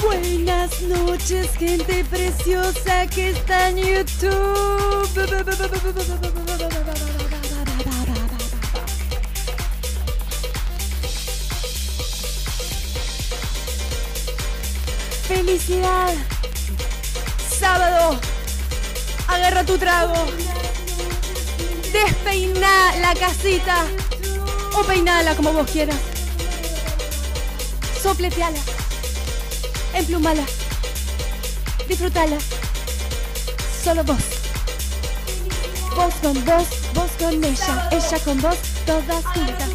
Buenas noches, gente preciosa que está en YouTube. Felicidad. Sábado. Agarra tu trago. Despeina la casita. O peinala como vos quieras. Sopleteala. Emplumala. Disfrutala. Solo vos. Vos con vos, vos con ella, ella con vos, todas juntas.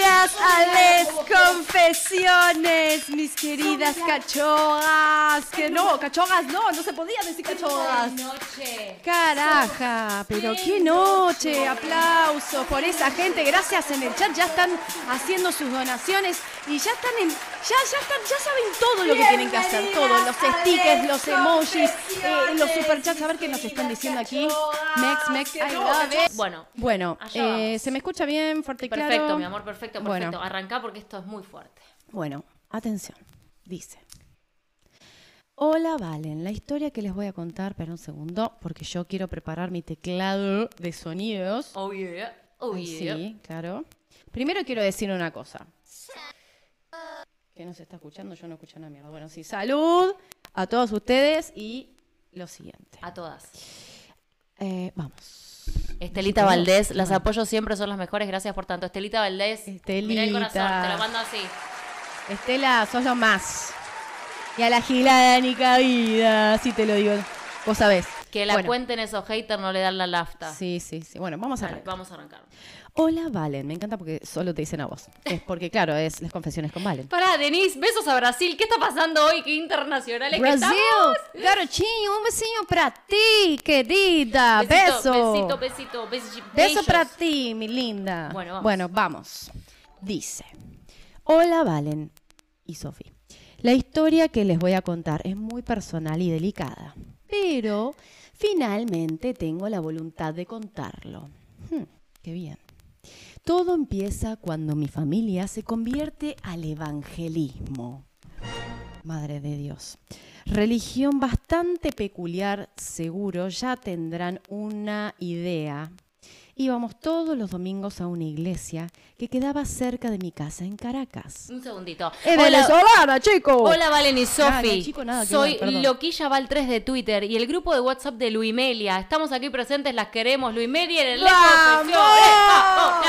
Bienvenidas a Les Confesiones, mis queridas cachorras. Que no, cachorras no, no se podía decir cachorras. noche. Caraja, pero qué noche, aplauso por esa gente, gracias en el chat, ya están haciendo sus donaciones y ya están en, ya, ya están, ya saben todo lo que tienen que hacer, todo, los stickers, los emojis, eh, los superchats, a ver qué nos están diciendo aquí. Mex, Mex, I love it. Bueno, Bueno, eh, se me escucha bien, fuerte y claro. perfecto, mi amor, perfecto, perfecto. Bueno. Arrancá porque esto es muy fuerte. Bueno, atención. Dice. Hola, Valen. La historia que les voy a contar, pero un segundo, porque yo quiero preparar mi teclado de sonidos. Oh yeah, oh Ay, yeah. Sí, claro. Primero quiero decir una cosa. Que no se está escuchando, yo no escucho una mierda. Bueno, sí, salud a todos ustedes y lo siguiente. A todas. Eh, vamos. Estelita Valdés, las apoyo siempre, son las mejores, gracias por tanto. Estelita Valdés, mirá el corazón, Estelita. te lo mando así. Estela, sos lo más. Y a la gilada ni cabida, si te lo digo. Vos sabés. Que la Bueno, cuenten esos haters, no le dan la lafta. Sí, sí, sí. Bueno, vamos a arrancar. vamos a arrancar. Hola, Valen. Me encanta porque solo te dicen a vos. Es porque, claro, es las confesiones con Valen. Pará, Denise, besos a Brasil. ¿Qué está pasando hoy? ¿Qué internacionales que Brasil, estamos? garotinho, un besinho pra ti, querida. Besito, Beso. besito, besito, besi- Beso para ti, mi linda. Bueno, vamos. Bueno, vamos. Dice: Hola, Valen y Sofi. La historia que les voy a contar es muy personal y delicada, pero finalmente tengo la voluntad de contarlo. Hmm, qué bien. Todo empieza cuando mi familia se convierte al evangelismo. Madre de Dios. Religión bastante peculiar, seguro, ya tendrán una idea. Íbamos todos los domingos a una iglesia que quedaba cerca de mi casa en Caracas. Un segundito. ¡Es Hola, venezolana, chico! Hola Valen y Sofi. Soy ver. Loquilla Val 3 de Twitter y el grupo de WhatsApp de Luimelia. Estamos aquí presentes, las queremos. Luimelier en la ¡Vamos! ¡Eh! ¡Vamos!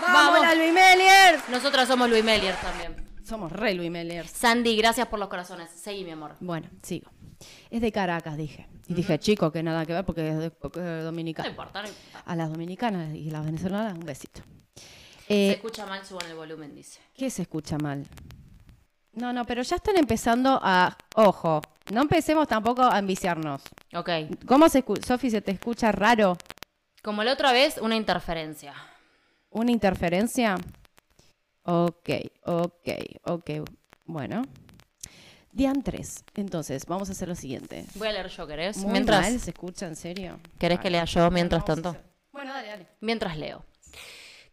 ¡Vamos, la Luis Melier! Nosotras somos Luimelier también. Somos re Luis Melier. Sandy, gracias por los corazones. Seguí, mi amor. Bueno, sigo. Es de Caracas, dije. Y dije, chico, que nada que ver porque es de, porque es de No dominicana. importa, no importa. A las dominicanas y las venezolanas, un besito. Se Eh, escucha mal, suban el volumen, dice. ¿Qué se escucha mal? No, no, pero ya están empezando a... Ojo, no empecemos tampoco a enviciarnos. Ok. ¿Cómo se escucha? Sofi, ¿se te escucha raro? Como la otra vez, una interferencia. ¿Una interferencia? Ok, ok, ok. Bueno. Diantres. Entonces, vamos a hacer lo siguiente. Voy a leer yo, ¿querés? Muy mientras, mal, ¿se escucha en serio? ¿Querés que lea yo mientras tanto? Bueno, dale, dale. Mientras leo.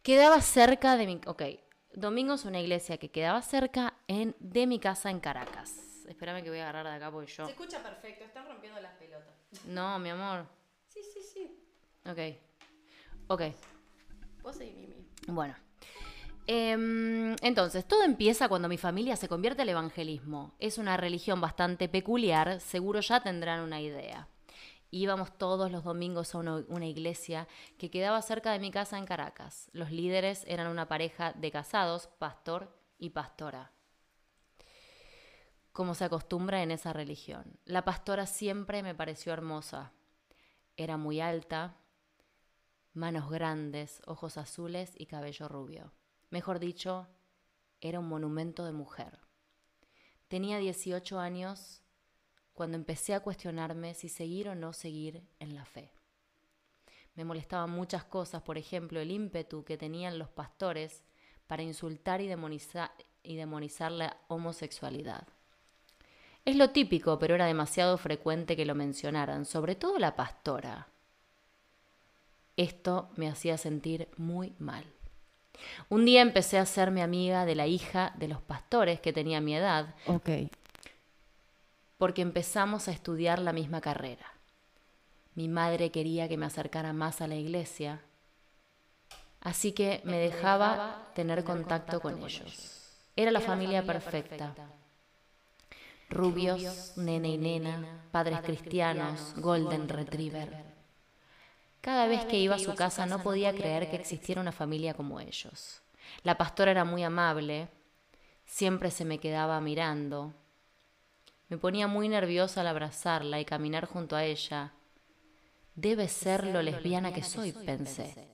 Quedaba cerca de mi... Ok. Domingo es una iglesia que quedaba cerca en, de mi casa en Caracas. Espérame que voy a agarrar de acá porque yo... escucha perfecto, están rompiendo las pelotas. No, mi amor. Sí, sí, sí. Ok. Ok. Vos seguí, Mimi. Bueno. Em, entonces, todo empieza cuando mi familia se convierte al evangelismo. Es una religión bastante peculiar, seguro ya tendrán una idea. Íbamos todos los domingos a una, una iglesia que quedaba cerca de mi casa en Caracas. Los líderes eran una pareja de casados, pastor y pastora. Como se acostumbra en esa religión. La pastora siempre me pareció hermosa. Era muy alta, manos grandes, ojos azules y cabello rubio. Mejor dicho, era un monumento de mujer. Tenía 18 años cuando empecé a cuestionarme si seguir o no seguir en la fe. Me molestaban muchas cosas, por ejemplo, el ímpetu que tenían los pastores para insultar y demonizar, la homosexualidad. Es lo típico, pero era demasiado frecuente que lo mencionaran, sobre todo la pastora. Esto me hacía sentir muy mal. Un día empecé a hacerme amiga de la hija de los pastores que tenía mi edad, Ok. porque empezamos a estudiar la misma carrera. Mi madre quería que me acercara más a la iglesia, así que me dejaba tener contacto con ellos. Era la familia perfecta. Rubios, nene y nena, padres cristianos, golden retriever. Cada vez que iba a su casa no podía creer que existiera una familia como ellos. La pastora era muy amable, siempre se me quedaba mirando. Me ponía muy nerviosa al abrazarla y caminar junto a ella. Debe ser lo lesbiana que soy, pensé.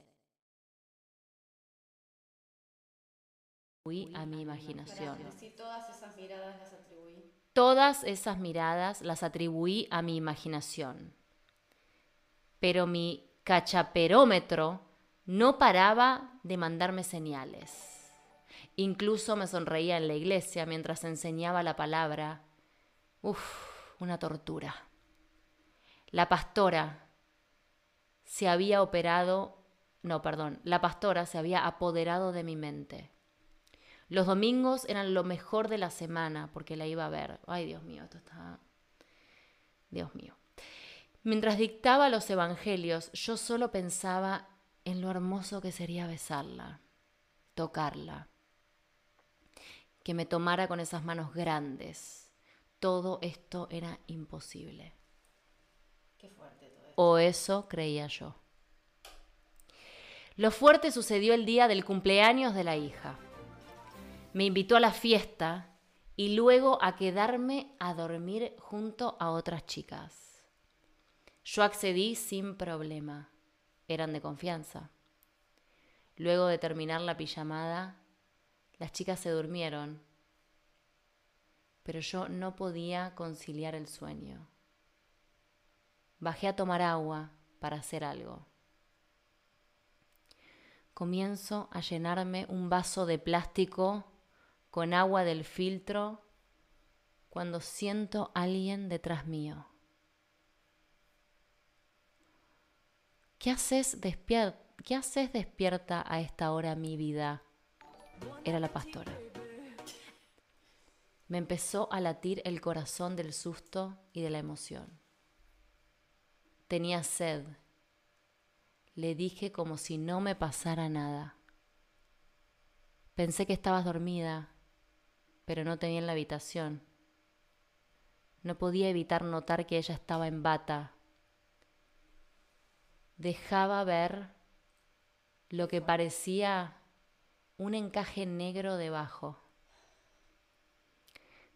Fui a mi imaginación. todas esas miradas las atribuí. Todas esas miradas las atribuí a mi imaginación. Pero mi cachaperómetro no paraba de mandarme señales. Incluso me sonreía en la iglesia mientras enseñaba la palabra. Uf, una tortura. La pastora se había operado, no, perdón, la pastora se había apoderado de mi mente. Los domingos eran lo mejor de la semana porque la iba a ver. Ay, Dios mío, esto está... Dios mío. Mientras dictaba los evangelios, yo solo pensaba en lo hermoso que sería besarla, tocarla, que me tomara con esas manos grandes. Todo esto era imposible. Qué fuerte todo esto. O eso creía yo. Lo fuerte sucedió el día del cumpleaños de la hija. Me invitó a la fiesta y luego a quedarme a dormir junto a otras chicas. Yo accedí sin problema. Eran de confianza. Luego de terminar la pijamada, las chicas se durmieron, pero yo no podía conciliar el sueño. Bajé a tomar agua para hacer algo. Comienzo a llenarme un vaso de plástico con agua del filtro cuando siento a alguien detrás mío. ¿Qué haces, despier ¿Qué haces despierta a esta hora mi vida? Era la pastora. Me empezó a latir el corazón del susto y de la emoción. Tenía sed. Le dije como si no me pasara nada. Pensé que estabas dormida, pero no tenía en la habitación. No podía evitar notar que ella estaba en bata. Dejaba ver lo que parecía un encaje negro debajo.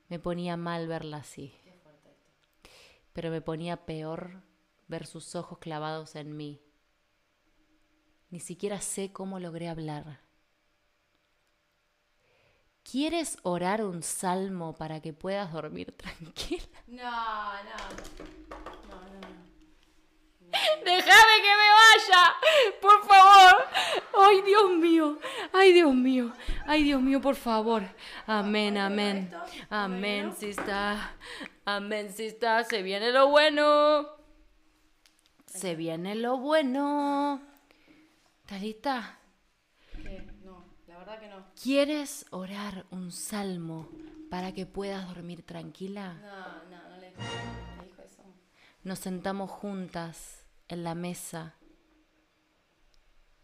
Me ponía mal verla así, pero me ponía peor ver sus ojos clavados en mí. Ni siquiera sé cómo logré hablar. ¿Quieres orar un salmo para que puedas dormir tranquila? No, no. Déjame que me vaya, por favor. Ay, Dios mío. Ay, Dios mío. Ay, Dios mío, por favor. Amén, amén. Amén, si está. Amén, si está. Se viene lo bueno. Se viene lo bueno. ¿Estás lista? ¿Qué? No, la verdad que no. ¿Quieres orar un salmo para que puedas dormir tranquila? No, no, no le, le dijo eso. Nos sentamos juntas en la mesa.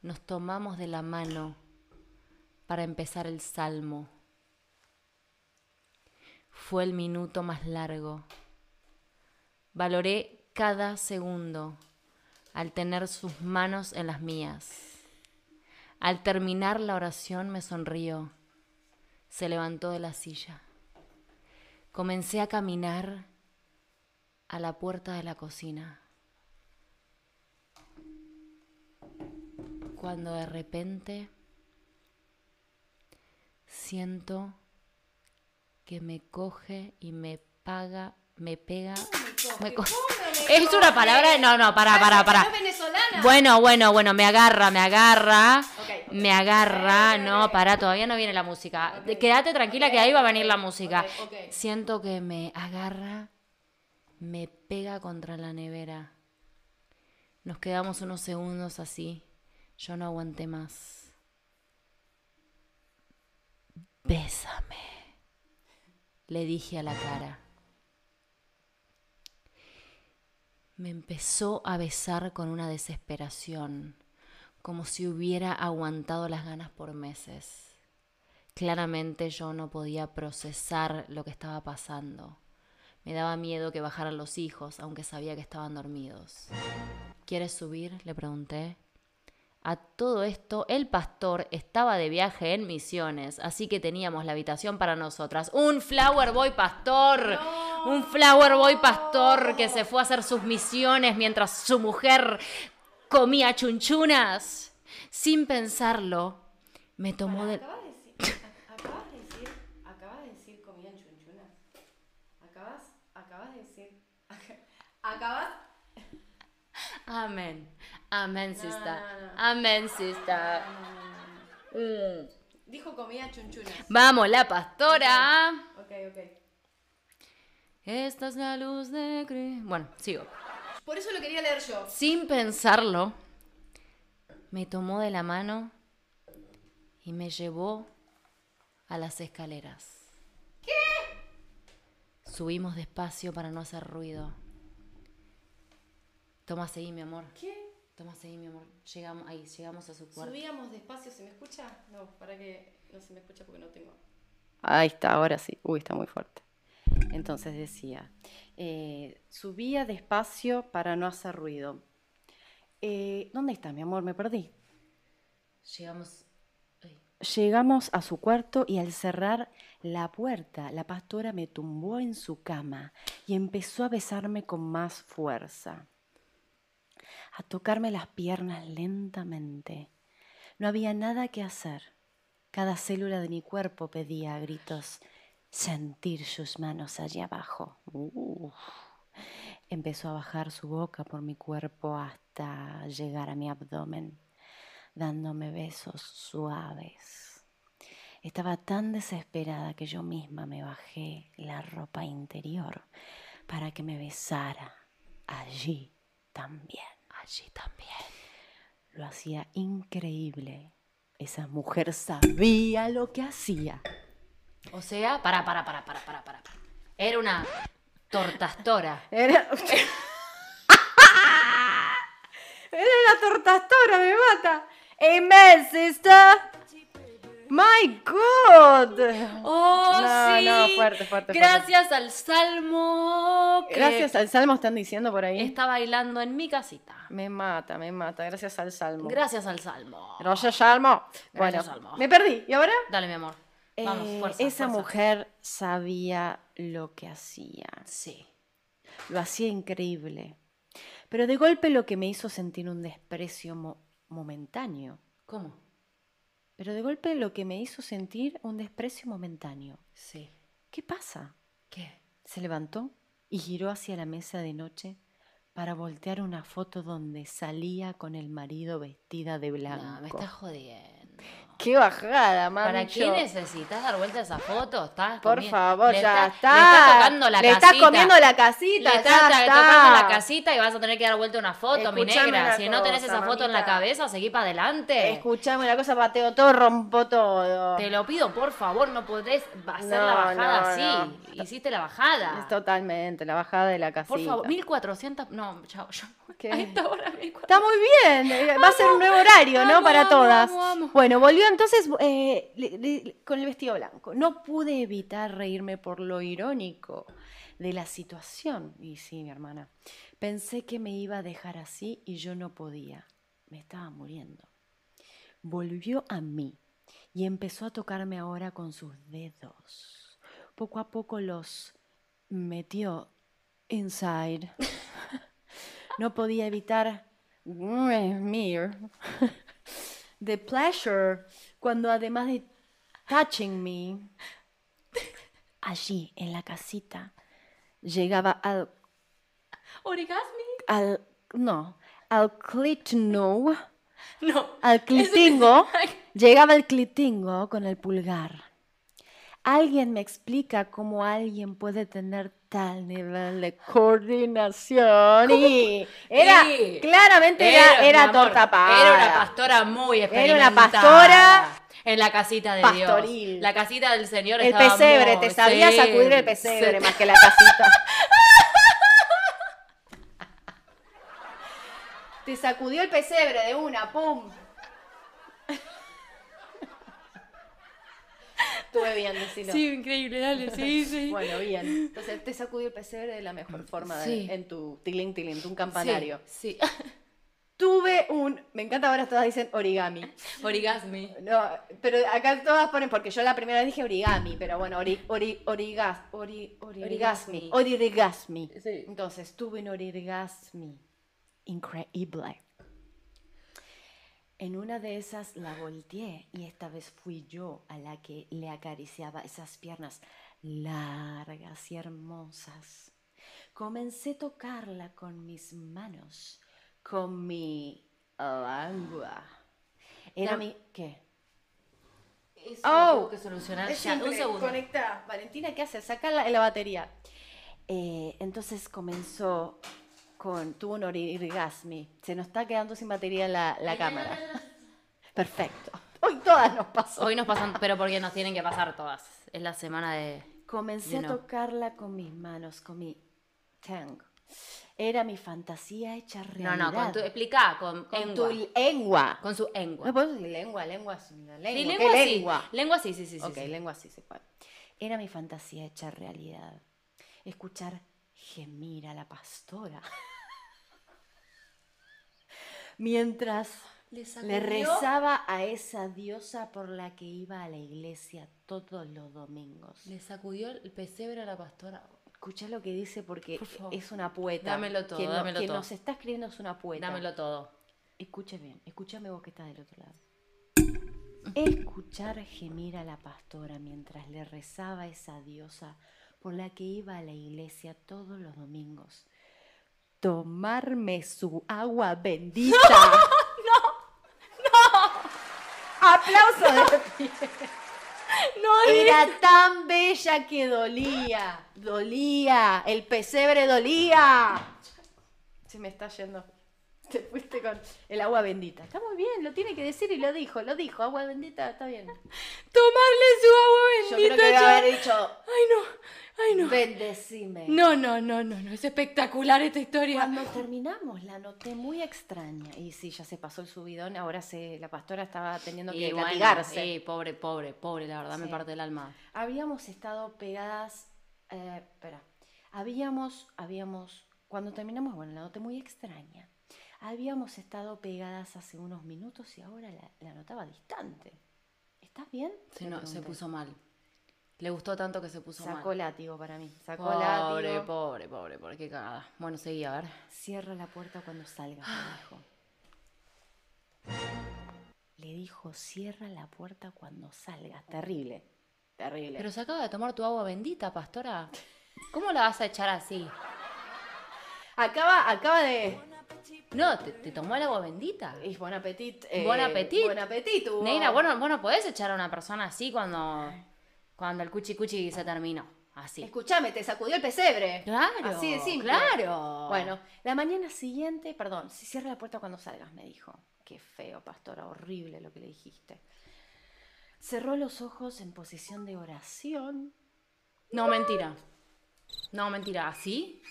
Nos tomamos de la mano para empezar el salmo. Fue el minuto más largo. Valoré cada segundo al tener sus manos en las mías. Al terminar la oración me sonrió. Se levantó de la silla. Comencé a caminar a la puerta de la cocina. Cuando de repente siento que me coge y me paga, me pega, me co- Es una palabra, no, no, para, para, para. Bueno, bueno, bueno, me agarra, me agarra, me agarra, no, para, todavía no viene la música. Quédate tranquila que ahí va a venir la música. Siento que me agarra, me pega contra la nevera. Nos quedamos unos segundos así. Yo no aguanté más. Bésame, le dije a la cara. Me empezó a besar con una desesperación, como si hubiera aguantado las ganas por meses. Claramente yo no podía procesar lo que estaba pasando. Me daba miedo que bajaran los hijos, aunque sabía que estaban dormidos. ¿Quieres subir? le pregunté. A todo esto, el pastor estaba de viaje en misiones, así que teníamos la habitación para nosotras. Un flower boy pastor. Un flower boy pastor que se fue a hacer sus misiones mientras su mujer comía chunchunas. Sin pensarlo, me tomó de... Acabas de decir, acabas de decir, acabas de decir comían chunchunas. Acabas, acabas de decir, acabas. Amén. Amén, sister. Amén, sister. Mm. Dijo comía chunchunas. Vamos, la pastora. Ok, ok. Esta es la luz de Cristo. Bueno, sigo. Por eso lo quería leer yo. Sin pensarlo, me tomó de la mano y me llevó a las escaleras. ¿Qué? Subimos despacio para no hacer ruido. Toma, seguí, mi amor. ¿Qué? Toma, seguí, mi amor. Llegamos, ahí, llegamos a su cuarto. Subíamos despacio, ¿se me escucha? No, para que no se me escucha porque no tengo. Ahí está, ahora sí. Uy, está muy fuerte. Entonces decía, eh, subía despacio para no hacer ruido. Eh, ¿Dónde está, mi amor? Me perdí. Llegamos. ay, Llegamos a su cuarto y al cerrar la puerta, la pastora me tumbó en su cama y empezó a besarme con más fuerza, a tocarme las piernas lentamente. No había nada que hacer. Cada célula de mi cuerpo pedía a gritos sentir sus manos allí abajo. Empezó a bajar su boca por mi cuerpo hasta llegar a mi abdomen dándome besos suaves. Estaba tan desesperada que yo misma me bajé la ropa interior para que me besara allí también. Allí también. Lo hacía increíble. Esa mujer sabía lo que hacía. O sea, para, para, para, para, para, para. Era una tortastora. Era... Era la tortastora, me mata. Amen, sister. My God. ¡Oh, No, fuerte, fuerte, Gracias al Salmo que Gracias al Salmo están diciendo por ahí. está bailando en mi casita. Me mata, me mata. Gracias al Salmo. Gracias al Salmo. Gracias, Salmo. Bueno, Salmo. me perdí. ¿Y ahora? Dale, mi amor. Vamos, Eh, fuerza, esa fuerza. mujer sabía lo que hacía. Sí. Lo hacía increíble. Pero de golpe lo que me hizo sentir un desprecio mo- momentáneo. ¿Cómo? Pero de golpe lo que me hizo sentir un desprecio momentáneo. Sí. ¿Qué pasa? ¿Qué? Se levantó y giró hacia la mesa de noche para voltear una foto donde salía con el marido vestida de blanco. No, me estás jodiendo. ¡Qué bajada, mami! ¿Para qué necesitas dar vuelta a esa foto? ¿Estás Por favor, le ya está- está. Le estás tocando la Le casita. estás comiendo la casita, Le estás está. tocando la casita y vas a tener que dar vuelta una foto, mi negra. Si no tenés esa foto en la cabeza, seguí para adelante. Escuchame una cosa, pateo todo, rompo todo. Te lo pido, por favor, no podés hacer No, la bajada no, así. no. Hiciste la bajada. Es totalmente, la bajada de la casita. Por favor, 1400. No, chao. Yo, ¿Qué? A esta hora, 1400. Está muy bien, eh, va a ser un nuevo horario, ¿no? Para todas. Bueno, volvió entonces eh, le- le- con el vestido blanco. No pude evitar reírme por lo irónico de la situación. Y sí, mi hermana, pensé que me iba a dejar así y yo no podía. Me estaba muriendo. Volvió a mí y empezó a tocarme ahora con sus dedos. Poco a poco los metió inside. No podía evitar mir the pleasure cuando además de touching me allí en la casita llegaba al ¿Orgasmi? al no al clitno No. al clitingo llegaba el clitingo con el pulgar alguien me explica cómo alguien puede tener tal nivel de coordinación y era Sí. claramente era, era amor, torta para Era una pastora muy Era experimentada. una pastora En la casita de Pastoril. Dios. La casita del Señor El estaba pesebre, muy- te sabía sí, sacudir el pesebre sí. más que la casita. te sacudió el pesebre de una, pum. Estuve bien, decilo. Sí, increíble, dale, sí, sí. Bueno, bien. Entonces te sacudió el pesebre de la mejor forma de- Sí. en tu tilín tilín, un campanario. Sí, Tuve un. Me encanta ahora todas dicen origami. sí. Origasmi. No, pero acá todas ponen, porque yo la primera vez dije origami, pero bueno, ori, ori, origas, ori, origasmi, origasmi. Sí. Entonces, tuve un origasmi increíble. En una de esas la volteé y esta vez fui yo a la que le acariciaba esas piernas largas y hermosas. Comencé a tocarla con mis manos, con mi lengua. Era No. mi... ¿Qué? Eso Oh. lo tengo que solucionar ya. Un segundo. Conecta. Valentina, ¿qué hace? Sacarla en la batería. Eh, entonces comenzó con. Tuvo un orgasmi. Se nos está quedando sin batería la, la cámara. Perfecto. Hoy todas nos pasó. Hoy nos pasan, pero porque nos tienen que pasar todas. Es la semana de. Comencé a tocarla con mis manos, con mi tongue. Era mi fantasía hecha No, realidad. no, con tu. Explica, con, Con engua. tu lengua. Con su engua. No puedo decir lengua, lengua es una lengua. Sí, ¿Qué lengua sí. lengua? Lengua sí, sí, sí. sí, ok, sí. lengua sí se puede. Era mi fantasía hecha realidad. Escuchar gemir a la pastora. Mientras Le rezaba a esa diosa por la que iba a la iglesia todos los domingos. Le sacudió el pesebre a la pastora. Escucha lo que dice porque Por es una poeta. Dámelo todo, Quien, nos- dámelo quien todo. nos está escribiendo es una poeta. Dámelo todo. Escuche bien, escúchame vos que estás del otro lado. Escuchar gemir a la pastora mientras le rezaba a esa diosa por la que iba a la iglesia todos los domingos. Tomarme su agua bendita. ¡No! ¡No! ¡Aplauso de pie! No, Era tan bella que dolía. Dolía. El pesebre dolía. Se me está yendo. Te fuiste con el agua bendita. Está muy bien, lo tiene que decir y lo dijo, lo dijo. Agua bendita, está bien. tomarle su agua Yo bendita. creo que debe haber dicho, Ay, no. Ay, no. bendecime. No, no, no, no, no. Es espectacular esta historia. Cuando terminamos la noté muy extraña. Y sí, ya se pasó el subidón. Ahora se, la pastora estaba teniendo que bueno, latigarse. sí, pobre, pobre, pobre, la verdad me Sí. parte el alma. Habíamos estado pegadas. eh, espera. Habíamos, habíamos. Cuando terminamos, bueno, la noté muy extraña. Habíamos estado pegadas hace unos minutos y ahora la, la notaba distante. ¿Estás bien? Se, Le no, se puso mal. Le gustó tanto que se puso Sacó mal. látigo para mí. Sacó Pobre, látigo. pobre, pobre, pobre, qué cagada. Bueno, seguí, a ver. Cierra la puerta cuando salgas, me dijo. Le dijo, cierra la puerta cuando salgas. Terrible. Terrible. Pero se acaba de tomar tu agua bendita, pastora. ¿Cómo la vas a echar así? acaba, acaba de. No, te, te tomó el agua bendita. Y buen apetit. Buen apetit. Buen apetit. hubo. Negra, bueno, bueno, podés echar a una persona así cuando, cuando el cuchi cuchi se terminó. Así. Escuchame, te sacudió el pesebre. Claro. Así de simple. Claro. Bueno, la mañana siguiente, perdón, si cierra la puerta cuando salgas, me dijo. Qué feo, pastora, horrible lo que le dijiste. Cerró los ojos en posición de oración. No, mentira. No, mentira. ¿Así?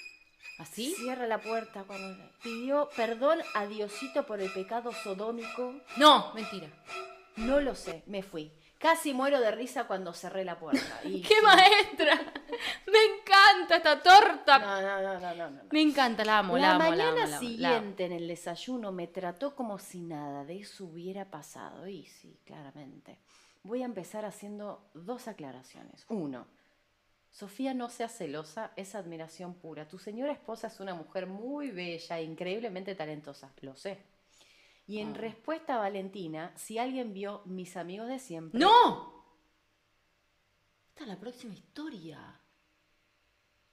¿Así? Cierra la puerta cuando pidió perdón a Diosito por el pecado sodómico. No, mentira. No lo sé, me fui. Casi muero de risa cuando cerré la puerta. Y ¡Qué sí. maestra! Me encanta esta torta. No, no, no, no, no, no. Me encanta, la amo, la, La amo, la mañana amo, la amo, siguiente en el desayuno me trató como si nada de eso hubiera pasado. Y sí, claramente. Voy a empezar haciendo dos aclaraciones. Uno, Sofía no sea celosa, es admiración pura. Tu señora esposa es una mujer muy bella, increíblemente talentosa, lo sé. Y en Ah. respuesta a Valentina, si alguien vio mis amigos de siempre. ¡No! Esta es la próxima historia.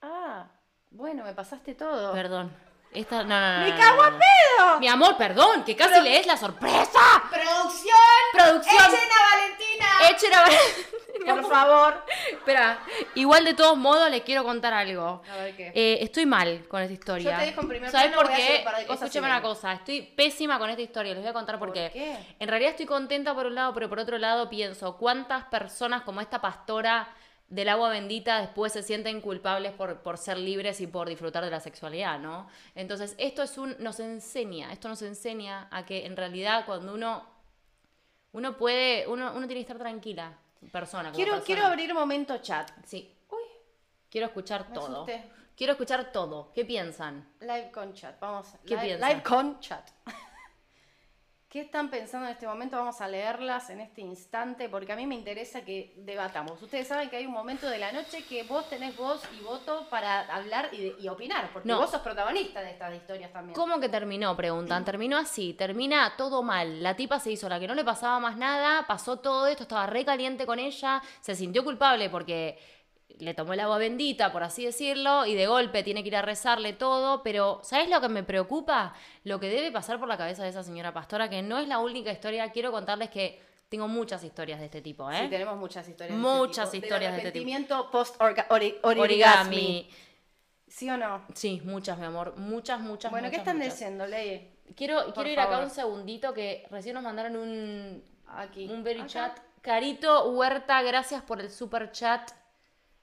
Ah, bueno, me pasaste todo. Perdón. Esta, no, no, no. ¡Me cago no. pedo! Mi amor, perdón, que casi lees la sorpresa. ¡Producción! Producción. ¡Echen a Valentina! Echen a Mi Por favor. Espera, igual de todos modos les quiero contar algo. A ver qué. Eh, estoy mal con esta historia. Yo te dejo en primer ¿Sabes por qué? Escúchame una cosa, estoy pésima con esta historia, les voy a contar por, ¿Por qué. qué? En realidad estoy contenta por un lado, pero por otro lado pienso, ¿cuántas personas como esta pastora del agua bendita después se sienten culpables por, por ser libres y por disfrutar de la sexualidad, ¿no? Entonces, esto es un, nos enseña, esto nos enseña a que en realidad cuando uno, uno puede, uno, uno tiene que estar tranquila, persona. como Quiero, persona. quiero abrir momento chat. Sí, Uy, quiero escuchar Me todo. asusté. Quiero escuchar todo. ¿Qué piensan? live con chat. Vamos. ¿Qué live, piensan? live con chat. ¿Qué están pensando en este momento? Vamos a leerlas en este instante porque a mí me interesa que debatamos. Ustedes saben que hay un momento de la noche que vos tenés voz y voto para hablar y, opinar, porque No. vos sos protagonista de estas historias también. ¿Cómo que terminó? Preguntan. Terminó así, termina todo mal. La tipa se hizo la que no le pasaba más nada, pasó todo esto, estaba re caliente con ella, se sintió culpable porque le tomó el agua bendita, por así decirlo, y de golpe tiene que ir a rezarle todo, pero ¿sabes lo que me preocupa? Lo que debe pasar por la cabeza de esa señora pastora, que no es la única historia, quiero contarles que tengo muchas historias de este tipo, ¿eh? Sí, tenemos muchas historias. Muchas de este tipo. historias de este tipo. post ori- origami. Origami. ¿Sí o no? Sí, muchas, mi amor, muchas, muchas, bueno, ¿qué están muchas. diciendo, Ley? Quiero, Por quiero ir acá un segundito que recién nos mandaron un, Aquí. un very Acá. chat. Carito Huerta, gracias por el super chat.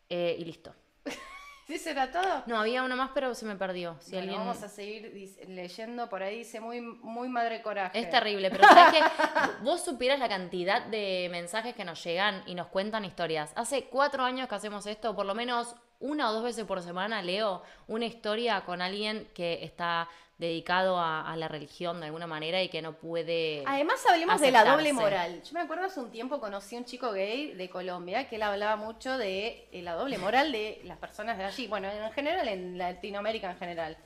Eh, y listo. ¿Sí será todo? No, había uno más, pero se me perdió. Si Bueno, alguien... Vamos a seguir leyendo por ahí, dice muy, muy madre coraje. Es terrible, pero ¿sabes qué? Vos supieras la cantidad de mensajes que nos llegan y nos cuentan historias. Hace cuatro años que hacemos esto, por lo menos una o dos veces por semana leo una historia con alguien que está dedicado a, a la religión de alguna manera y que no puede... Además hablemos de la doble moral. Yo me acuerdo hace un tiempo conocí a un chico gay de Colombia que él hablaba mucho de eh, la doble moral de las personas de allí. Bueno, en general, en Latinoamérica en general.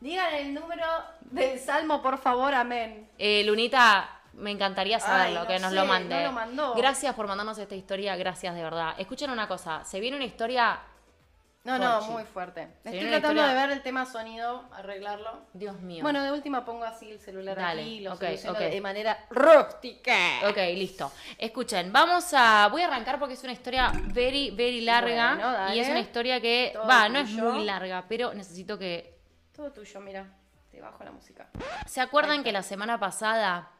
Digan el número del salmo, por favor, amén. Eh, Lunita, me encantaría saberlo, Ay, no que nos sé, lo mande. no lo mandó. Gracias por mandarnos esta historia, gracias de verdad. Escuchen una cosa, se viene una historia, No, no, muy fuerte. Estoy una tratando de historia- ver el tema sonido, arreglarlo. Dios mío. Bueno, de última pongo así el celular Dale, aquí y lo ok, soluciono ok. de manera rústica. Ok, listo. Escuchen, vamos a. Voy a arrancar porque es una historia very, very larga. Bueno, dale. y es una historia que. Todo Va, no es tuyo. muy larga, pero necesito que. Todo tuyo, mira. Te bajo la música. ¿Se acuerdan que la semana pasada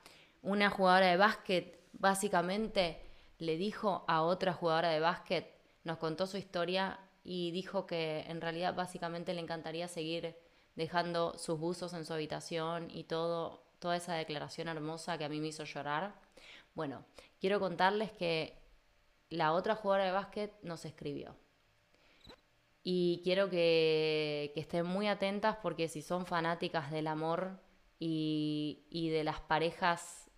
una jugadora de básquet básicamente le dijo a otra jugadora de básquet, nos contó su historia y dijo que en realidad básicamente le encantaría seguir dejando sus buzos en su habitación y todo, toda esa declaración hermosa que a mí me hizo llorar? Bueno, quiero contarles que la otra jugadora de básquet nos escribió. Y quiero que, que estén muy atentas porque si son fanáticas del amor y, y de las parejas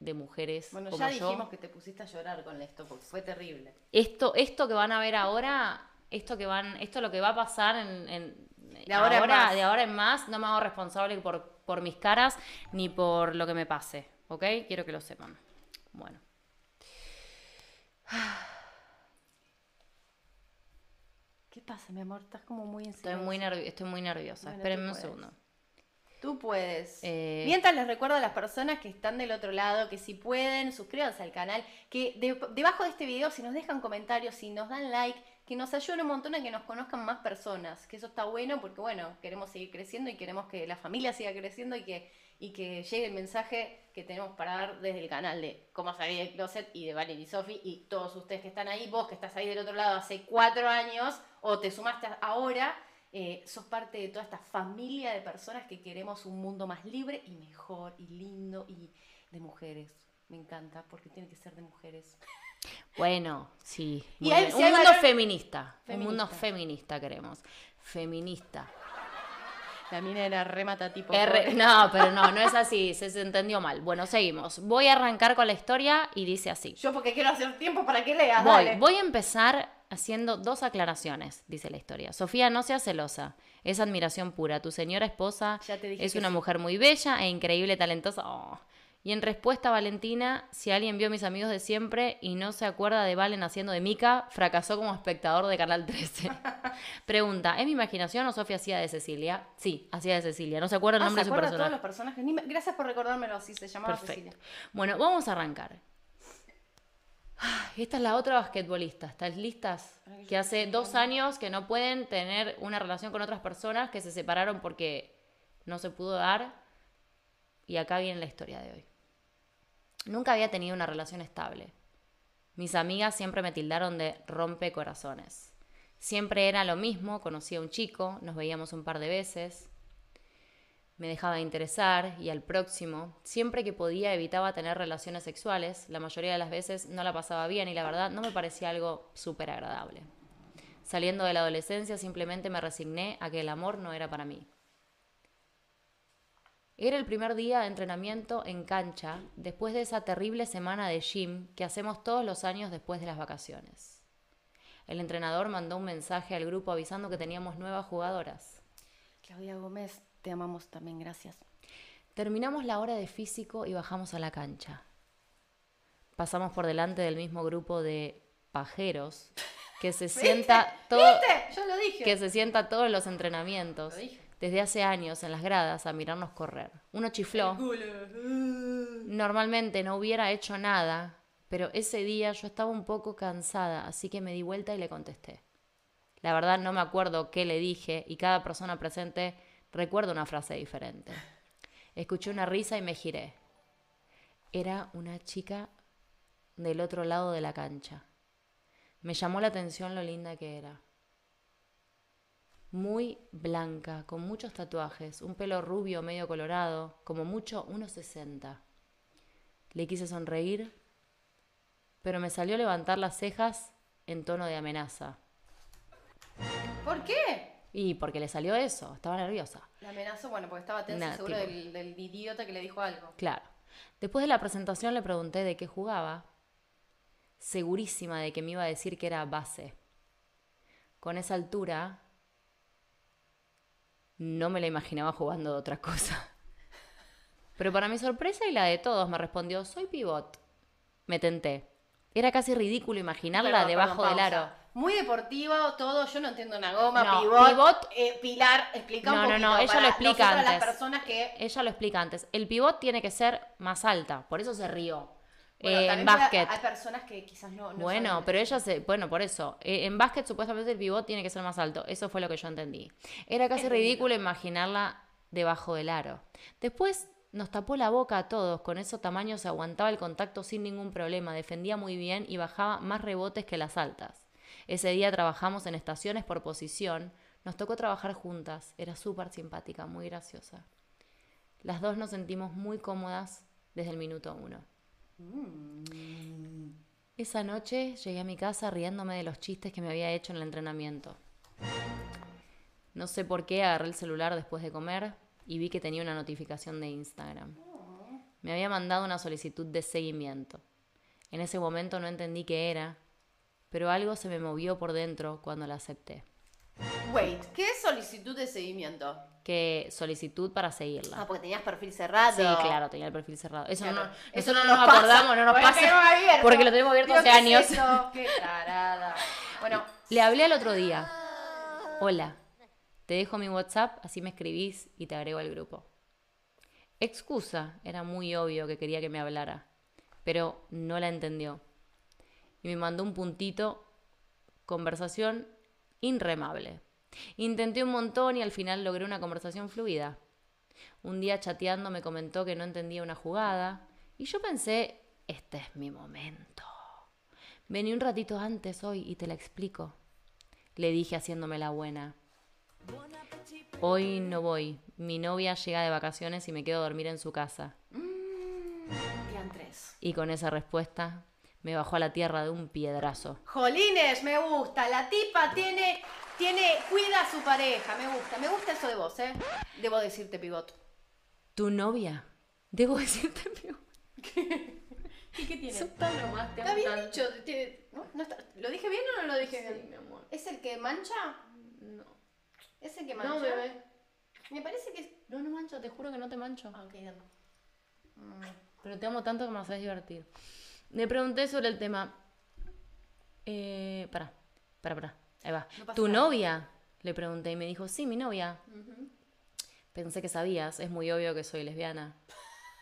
de mujeres Bueno, como ya yo, dijimos que te pusiste a llorar con esto porque fue terrible. esto, esto que van a ver ahora, esto que van, esto lo que va a pasar en, en- De ahora en más. de ahora en más, no me hago responsable por, por mis caras ni por lo que me pase, ¿ok? Quiero que lo sepan. Bueno. ¿Qué pasa, mi amor? Estás como muy en Estoy muy, nervi- estoy muy nerviosa. Bueno, Espérenme un segundo. Tú puedes. Eh, Mientras les recuerdo a las personas que están del otro lado que si pueden, suscríbanse al canal, que de- debajo de este video, si nos dejan comentarios, si nos dan like, que nos ayuden un montón a que nos conozcan más personas, que eso está bueno porque, bueno, queremos seguir creciendo y queremos que la familia siga creciendo y que, y que llegue el mensaje que tenemos para dar desde el canal de cómo salir del closet y de Valen y Sofi y todos ustedes que están ahí, vos que estás ahí del otro lado hace cuatro años o te sumaste ahora, eh, sos parte de toda esta familia de personas que queremos un mundo más libre y mejor y lindo y de mujeres. Me encanta porque tiene que ser de mujeres. Bueno, sí. Y muy hay- bien. si un mundo valor- feminista. Un mundo feminista queremos. Feminista. La mina era remata tipo. R- no, pero no, no es así, se, se entendió mal. Bueno, seguimos. Voy a arrancar con la historia y dice así. Yo porque quiero hacer tiempo para que leas. Voy, dale. voy a empezar haciendo dos aclaraciones, dice la historia. Sofía, no seas celosa. Es admiración pura. Tu señora esposa es una sí. mujer muy bella e increíble, talentosa. Oh. Y en respuesta, Valentina, si alguien vio a mis amigos de siempre y no se acuerda de Valen haciendo de Mica, fracasó como espectador de Canal 13. Pregunta, ¿es mi imaginación o Sofía hacía de Cecilia? Sí, hacía de Cecilia. No se acuerda el Ah, nombre ¿se de su acuerda personaje. todos los personajes? Me- Gracias por recordármelo así, se llamaba Perfecto. Cecilia. Bueno, vamos a arrancar. Esta es la otra basquetbolista. ¿Estás listas? Que hace dos años que no pueden tener una relación con otras personas que se separaron porque no se pudo dar. Y acá viene la historia de hoy. Nunca había tenido una relación estable. Mis amigas siempre me tildaron de rompe corazones. Siempre era lo mismo, conocía a un chico, nos veíamos un par de veces, me dejaba de interesar y al próximo, siempre que podía evitaba tener relaciones sexuales, la mayoría de las veces no la pasaba bien y la verdad no me parecía algo súper agradable. Saliendo de la adolescencia simplemente me resigné a que el amor no era para mí. Era el primer día de entrenamiento en cancha después de esa terrible semana de gym que hacemos todos los años después de las vacaciones. El entrenador mandó un mensaje al grupo avisando que teníamos nuevas jugadoras. Claudia Gómez, te amamos también, gracias. Terminamos la hora de físico y bajamos a la cancha. Pasamos por delante del mismo grupo de pajeros que se sienta todo ¿Viste? Yo lo dije. que se sienta todos los entrenamientos Lo dije. Desde hace años en las gradas a mirarnos correr. Uno chifló. Normalmente no hubiera hecho nada, pero ese día yo estaba un poco cansada, así que me di vuelta y le contesté. La verdad no me acuerdo qué le dije y cada persona presente recuerda una frase diferente. Escuché una risa y me giré. Era una chica del otro lado de la cancha. Me llamó la atención lo linda que era. Muy blanca, con muchos tatuajes, un pelo rubio medio colorado, como mucho 1,60. Le quise sonreír, pero me salió levantar las cejas en tono de amenaza. ¿Por qué? Y porque le salió eso, estaba nerviosa. La amenazó, bueno, porque estaba tensa Nah, seguro tipo- del, del idiota que le dijo algo. Claro. Después de la presentación le pregunté de qué jugaba, segurísima de que me iba a decir que era base. Con esa altura, no me la imaginaba jugando de otra cosa. Pero para mi sorpresa y la de todos me respondió, soy pivot. Me tenté. Era casi ridículo imaginarla Perdón, debajo perdón, del aro. Muy deportivo, todo. Yo no entiendo una goma, No, pivot. pivot- eh, Pilar, explica No, un no, poquito. no, ella para lo explica antes. las personas que. Ella lo explica antes. El pivot tiene que ser más alta, por eso se rió. Bueno, Eh, en básquet. Hay personas que quizás no. no Bueno, saben. pero ella se. Bueno, por eso. Eh, en básquet, supuestamente, el pivot tiene que ser más alto. Eso fue lo que yo entendí. Era casi ridículo imaginarla debajo del aro. Después nos tapó la boca a todos. Con esos tamaños se aguantaba el contacto sin ningún problema. Defendía muy bien y bajaba más rebotes que las altas. Ese día trabajamos en estaciones por posición. Nos tocó trabajar juntas. Era súper simpática, muy graciosa. Las dos nos sentimos muy cómodas desde el minuto uno. Esa noche llegué a mi casa riéndome de los chistes que me había hecho en el entrenamiento. No sé por qué agarré el celular después de comer y vi que tenía una notificación de Instagram. Me había mandado una solicitud de seguimiento. En ese momento no entendí qué era, pero algo se me movió por dentro cuando la acepté. Wait, ¿qué es solicitud de seguimiento? Que solicitud para seguirla. Ah, porque tenías perfil cerrado. Sí, claro, tenía el perfil cerrado. Eso, Claro. no, eso no nos acordamos, no nos Bueno, pasa. Porque lo tenemos abierto Digo, hace ¿qué años. es eso? Qué tarada. Bueno, Le hablé al otro día. Hola, te dejo mi WhatsApp, así me escribís y te agrego al grupo. Excusa, era muy obvio que quería que me hablara, pero no la entendió. Y me mandó un puntito, conversación inremable. Intenté un montón y al final logré una conversación fluida. Un día chateando me comentó que no entendía una jugada y yo pensé, este es mi momento. Vení un ratito antes hoy y te la explico. Le dije haciéndome la buena. Hoy no voy. Mi novia llega de vacaciones y me quedo a dormir en su casa. Tres. Y con esa respuesta me bajó a la tierra de un piedrazo. Jolines, me gusta. La tipa tiene, tiene, cuida a su pareja. Me gusta. Me gusta eso de vos, ¿eh? Debo decirte, pivot. ¿Tu novia? Debo decirte, mi ¿Y qué tiene? Está nomás, te Está bien tanto. dicho. tiene- ¿no? ¿No está- ¿Lo dije bien o no lo dije Sí, bien? mi amor. ¿Es el que mancha? No. ¿Es el que mancha? No, bebé. Me parece que es... No, no mancho, te juro que no te mancho. Ah, ok, dame. Pero te amo tanto que me haces divertir. Le pregunté sobre el tema. Eh, pará, pará, pará. Ahí va. No pasa ¿Tu nada. novia? Le pregunté y me dijo, sí, mi novia. Pensé que sabías, es muy obvio que soy lesbiana.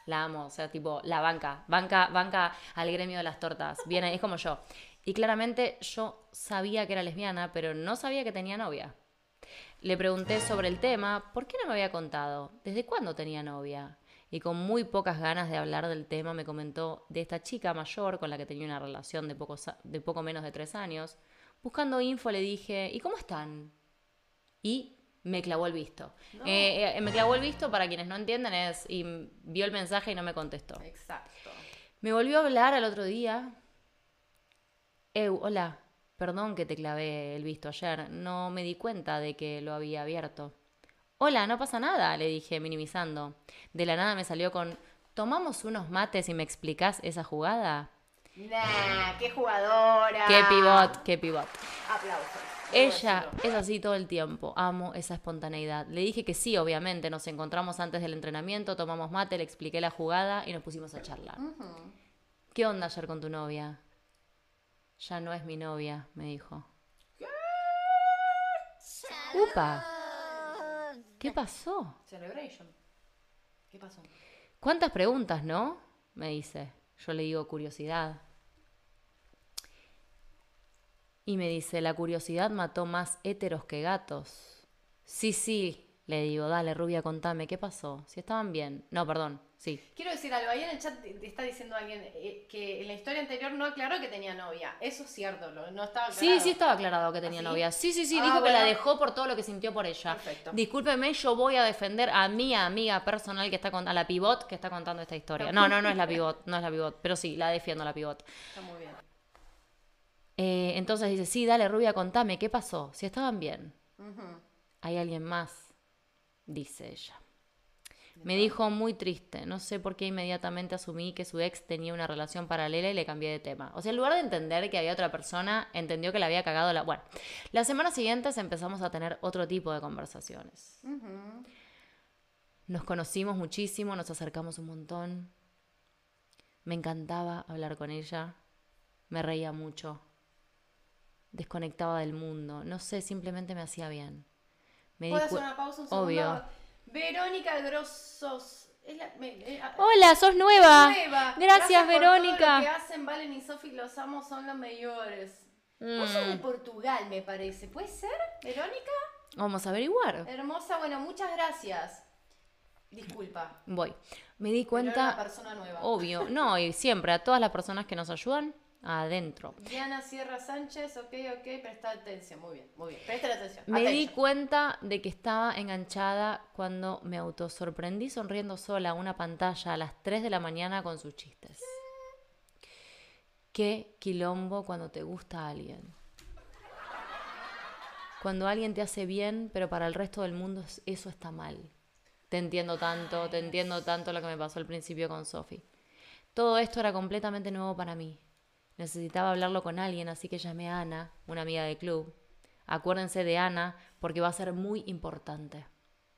la amo, o sea, tipo, la banca, banca, banca al gremio de las tortas, viene, es como yo. Y claramente yo sabía que era lesbiana, pero no sabía que tenía novia. Le pregunté sobre el tema, ¿por qué no me había contado? ¿Desde cuándo tenía novia? Y con muy pocas ganas de hablar del tema me comentó de esta chica mayor con la que tenía una relación de poco, de poco menos de tres años. Buscando info le dije, ¿y cómo están? Y me clavó el visto. Eh, eh, me clavó el visto, para quienes no entienden, es, y vio el mensaje y no me contestó. Exacto. Me volvió a hablar al otro día. Eu, hola, perdón que te clavé el visto ayer, no me di cuenta de que lo había abierto. Hola, no pasa nada, le dije, minimizando. De la nada me salió con, ¿tomamos unos mates y me explicás esa jugada? Nah, qué jugadora. Qué pivot, qué pivot. Aplausos. Ella es así todo el tiempo, amo esa espontaneidad. Le dije que sí, obviamente, nos encontramos antes del entrenamiento, tomamos mate, le expliqué la jugada y nos pusimos a charlar. ¿Qué onda ayer con tu novia? Ya no es mi novia, me dijo. ¡Upa! ¿Qué pasó? Celebration. ¿Qué pasó? ¿Cuántas preguntas, no? Me dice. Yo le digo curiosidad. Y me dice, la curiosidad mató más héteros que gatos. Sí, sí, le digo, dale, rubia, contame, ¿qué pasó? Si estaban bien. No, perdón, sí. Quiero decir algo, ahí en el chat te está diciendo alguien eh, que en la historia anterior no aclaró que tenía novia. Eso es cierto, no estaba aclarado. Sí, sí estaba aclarado que tenía ¿Ah, sí? novia. Sí, sí, sí, Ah, dijo que bueno. la dejó por todo lo que sintió por ella. Perfecto. Discúlpeme, yo voy a defender a mi amiga personal que está contando, a la pivot que está contando esta historia. No, no, no es la pivot, no es la pivot, pero sí, la defiendo a la pivot. Está muy bien. Eh, entonces dice, sí, dale, rubia, contame, ¿qué pasó? Si estaban bien. ¿Hay alguien más? Dice ella. Me dijo muy triste, no sé por qué inmediatamente asumí que su ex tenía una relación paralela y le cambié de tema. O sea, en lugar de entender que había otra persona, entendió que le había cagado la... Bueno, las semanas siguientes empezamos a tener otro tipo de conversaciones. Nos conocimos muchísimo, nos acercamos un montón. Me encantaba hablar con ella, me reía mucho, desconectaba del mundo, no sé, simplemente me hacía bien. Me ¿Puedo hacer una pausa un segundo? Obvio. Verónica Grossos. Es la, me- eh, ah, Hola, sos nueva. nueva. Gracias, por todo Verónica. lo que hacen Valen y Sofi, los amo, son los mejores. Vos sos de Mm. Portugal, me parece. ¿Puede ser, Verónica? Vamos a averiguar. Hermosa, bueno, muchas gracias. Disculpa. Voy. Me di pero era una cuenta, persona nueva. obvio, no, y siempre a todas las personas que nos ayudan, adentro. Diana Sierra Sánchez, ok, ok, presta atención. Muy bien, muy bien. Presta atención. Me di cuenta de que estaba enganchada cuando me autosorprendí sonriendo sola a una pantalla a las 3 de la mañana con sus chistes. Qué quilombo cuando te gusta alguien. Cuando alguien te hace bien, pero para el resto del mundo es- eso está mal. Te entiendo tanto, te entiendo tanto lo que me pasó al principio con Sophie. Todo esto era completamente nuevo para mí. Necesitaba hablarlo con alguien, así que llamé a Ana, una amiga del club. Acuérdense de Ana porque va a ser muy importante.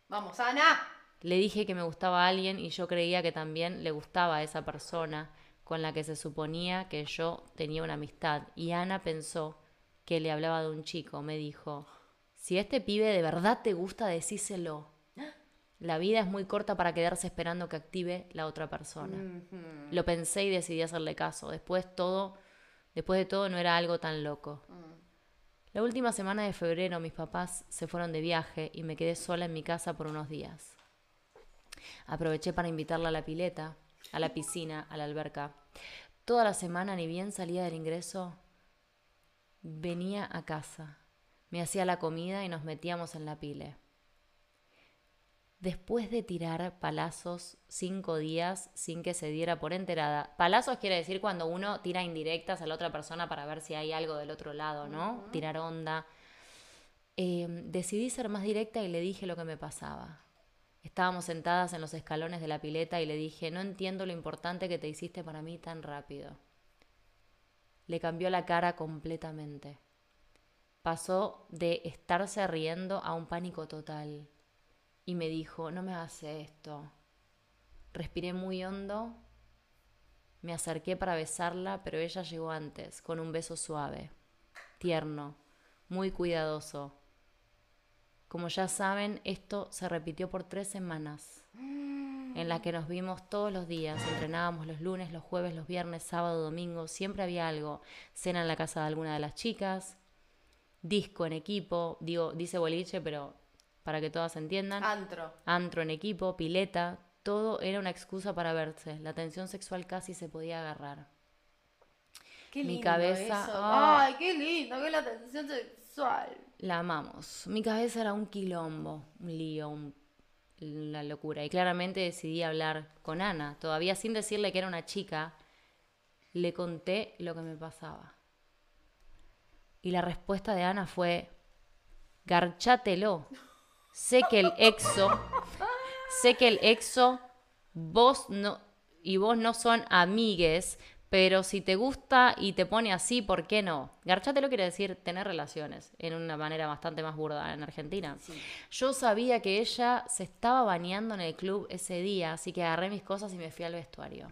Vamos, Ana. Le dije que me gustaba a alguien y yo creía que también le gustaba a esa persona con la que se suponía que yo tenía una amistad. Y Ana pensó que le hablaba de un chico. Me dijo, si este pibe de verdad te gusta, decíselo. La vida es muy corta para quedarse esperando que active la otra persona. Lo pensé y decidí hacerle caso. Después todo, después de todo no era algo tan loco. La última semana de febrero mis papás se fueron de viaje y me quedé sola en mi casa por unos días. Aproveché para invitarla a la pileta, a la piscina, a la alberca. Toda la semana, ni bien salía del ingreso, venía a casa. Me hacía la comida y nos metíamos en la pile. Después de tirar palazos cinco días sin que se diera por enterada, palazos quiere decir cuando uno tira indirectas a la otra persona para ver si hay algo del otro lado, ¿no? Tirar onda. Eh, decidí ser más directa y le dije lo que me pasaba. Estábamos sentadas en los escalones de la pileta y le dije, no entiendo lo importante que te hiciste para mí tan rápido. Le cambió la cara completamente. Pasó de estarse riendo a un pánico total. Y me dijo, no me hagas esto. Respiré muy hondo, me acerqué para besarla, pero ella llegó antes, con un beso suave, tierno, muy cuidadoso. Como ya saben, esto se repitió por tres semanas. en la que nos vimos todos los días. Entrenábamos los lunes, los jueves, los viernes, sábado, domingo. Siempre había algo. Cena en la casa de alguna de las chicas. Disco en equipo. Digo, dice boliche, pero para que todas entiendan. Antro. Antro en equipo, pileta. Todo era una excusa para verse. La tensión sexual casi se podía agarrar. Qué Mi lindo cabeza, eso. ah. Ay, qué lindo, es la tensión sexual. La amamos. Mi cabeza era un quilombo, un lío, un- la locura. Y claramente decidí hablar con Ana. Todavía sin decirle que era una chica, le conté lo que me pasaba. Y la respuesta de Ana fue, garchátelo. Sé que el exo, sé que el exo, vos no, y vos no son amigues, pero si te gusta y te pone así, ¿por qué no? Garchátelo quiere decir tener relaciones, en una manera bastante más burda en Argentina. Yo sabía que ella se estaba bañando en el club ese día, así que agarré mis cosas y me fui al vestuario.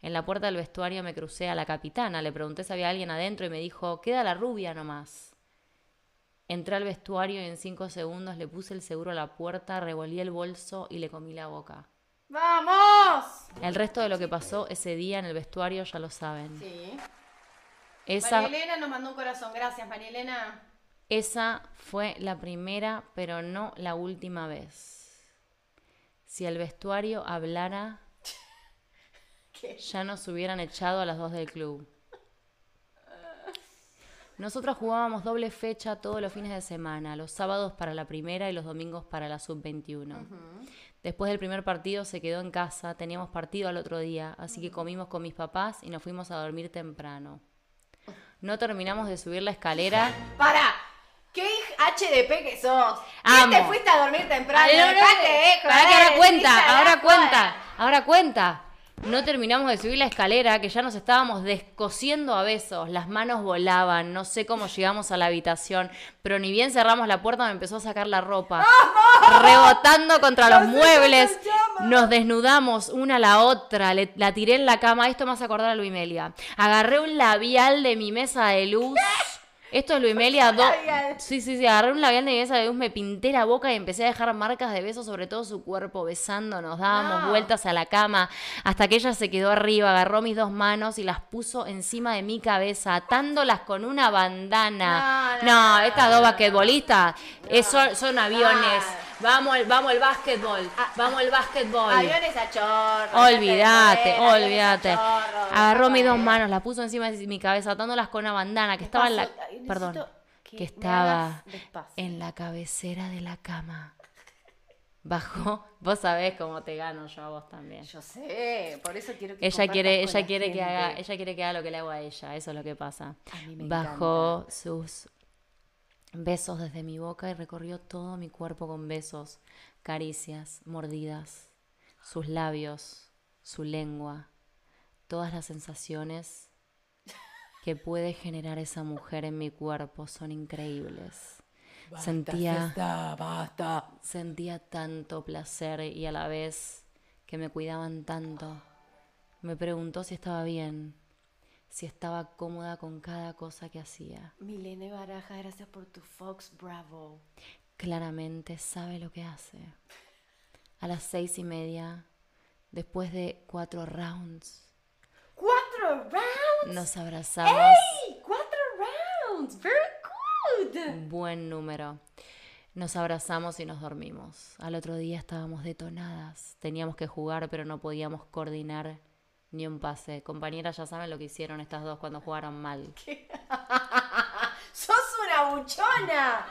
En la puerta del vestuario me crucé a la capitana, le pregunté si había alguien adentro y me dijo, queda la rubia nomás. Entré al vestuario y en cinco segundos le puse el seguro a la puerta, revolví el bolso y le comí la boca. ¡Vamos! El resto de lo que pasó ese día en el vestuario ya lo saben. Sí. Esa, María Elena nos mandó un corazón. Gracias, María Elena. esa fue la primera, pero no la última vez. Si el vestuario hablara, ¿Qué? ya nos hubieran echado a las dos del club. Nosotros jugábamos doble fecha todos los fines de semana, los sábados para la primera y los domingos para la sub-21. Después del primer partido se quedó en casa, teníamos partido al otro día, así que comimos con mis papás y nos fuimos a dormir temprano. No terminamos de subir la escalera. ¡Para! ¿Qué HDP que sos? ¿Qué Amo. te fuiste a dormir temprano? No, no, Pará que ahora cuenta, ahora cuenta, ahora cuenta. No terminamos de subir la escalera, que ya nos estábamos descosiendo a besos, las manos volaban, no sé cómo llegamos a la habitación, pero ni bien cerramos la puerta me empezó a sacar la ropa, rebotando contra los muebles, nos desnudamos una a la otra, le- la tiré en la cama, esto me hace acordar a Luimelia, agarré un labial de mi mesa de luz, esto es Luimelia 2, labial. Sí, sí, sí, agarré un labial de mesa de luz, me pinté la boca y empecé a dejar marcas de besos sobre todo su cuerpo, besándonos, dábamos No. vueltas a la cama, hasta que ella se quedó arriba, agarró mis dos manos y las puso encima de mi cabeza, atándolas con una bandana. No, no, No, estas dos basquetbolistas eh, son, son aviones. Ah. Vamos, al- vamos al básquetbol, vamos al básquetbol. Aviones a chorro. Olvídate, olvídate. Agarró mis dos manos, las puso encima de mi cabeza, atándolas con una bandana que estaba en la... Perdón, que estaba en la cabecera de la cama. Bajó, vos sabés cómo te gano yo a vos también. Yo sé, por eso quiero que Ella quiere, ella la quiere que haga, ella quiere que haga lo que le hago a ella, eso es lo que pasa. A mí me Bajó sus besos desde mi boca y recorrió todo mi cuerpo con besos, caricias, mordidas, sus labios, su lengua, todas las sensaciones que puede generar esa mujer en mi cuerpo son increíbles. Sentía basta. Sentía tanto placer y a la vez que me cuidaban tanto. Me preguntó si estaba bien, si estaba cómoda con cada cosa que hacía. Milene Baraja, gracias por tu Fox Bravo. Claramente sabe lo que hace. A las seis y media, después de cuatro rounds, ¡Cuatro rounds! nos abrazamos. ¡Ey! ¡Cuatro rounds! ¡Very good! Buen número. Nos abrazamos y nos dormimos. Al otro día estábamos detonadas. Teníamos que jugar, pero no podíamos coordinar ni un pase. Compañeras, ya saben lo que hicieron estas dos cuando jugaron mal. ¡Sos una buchona!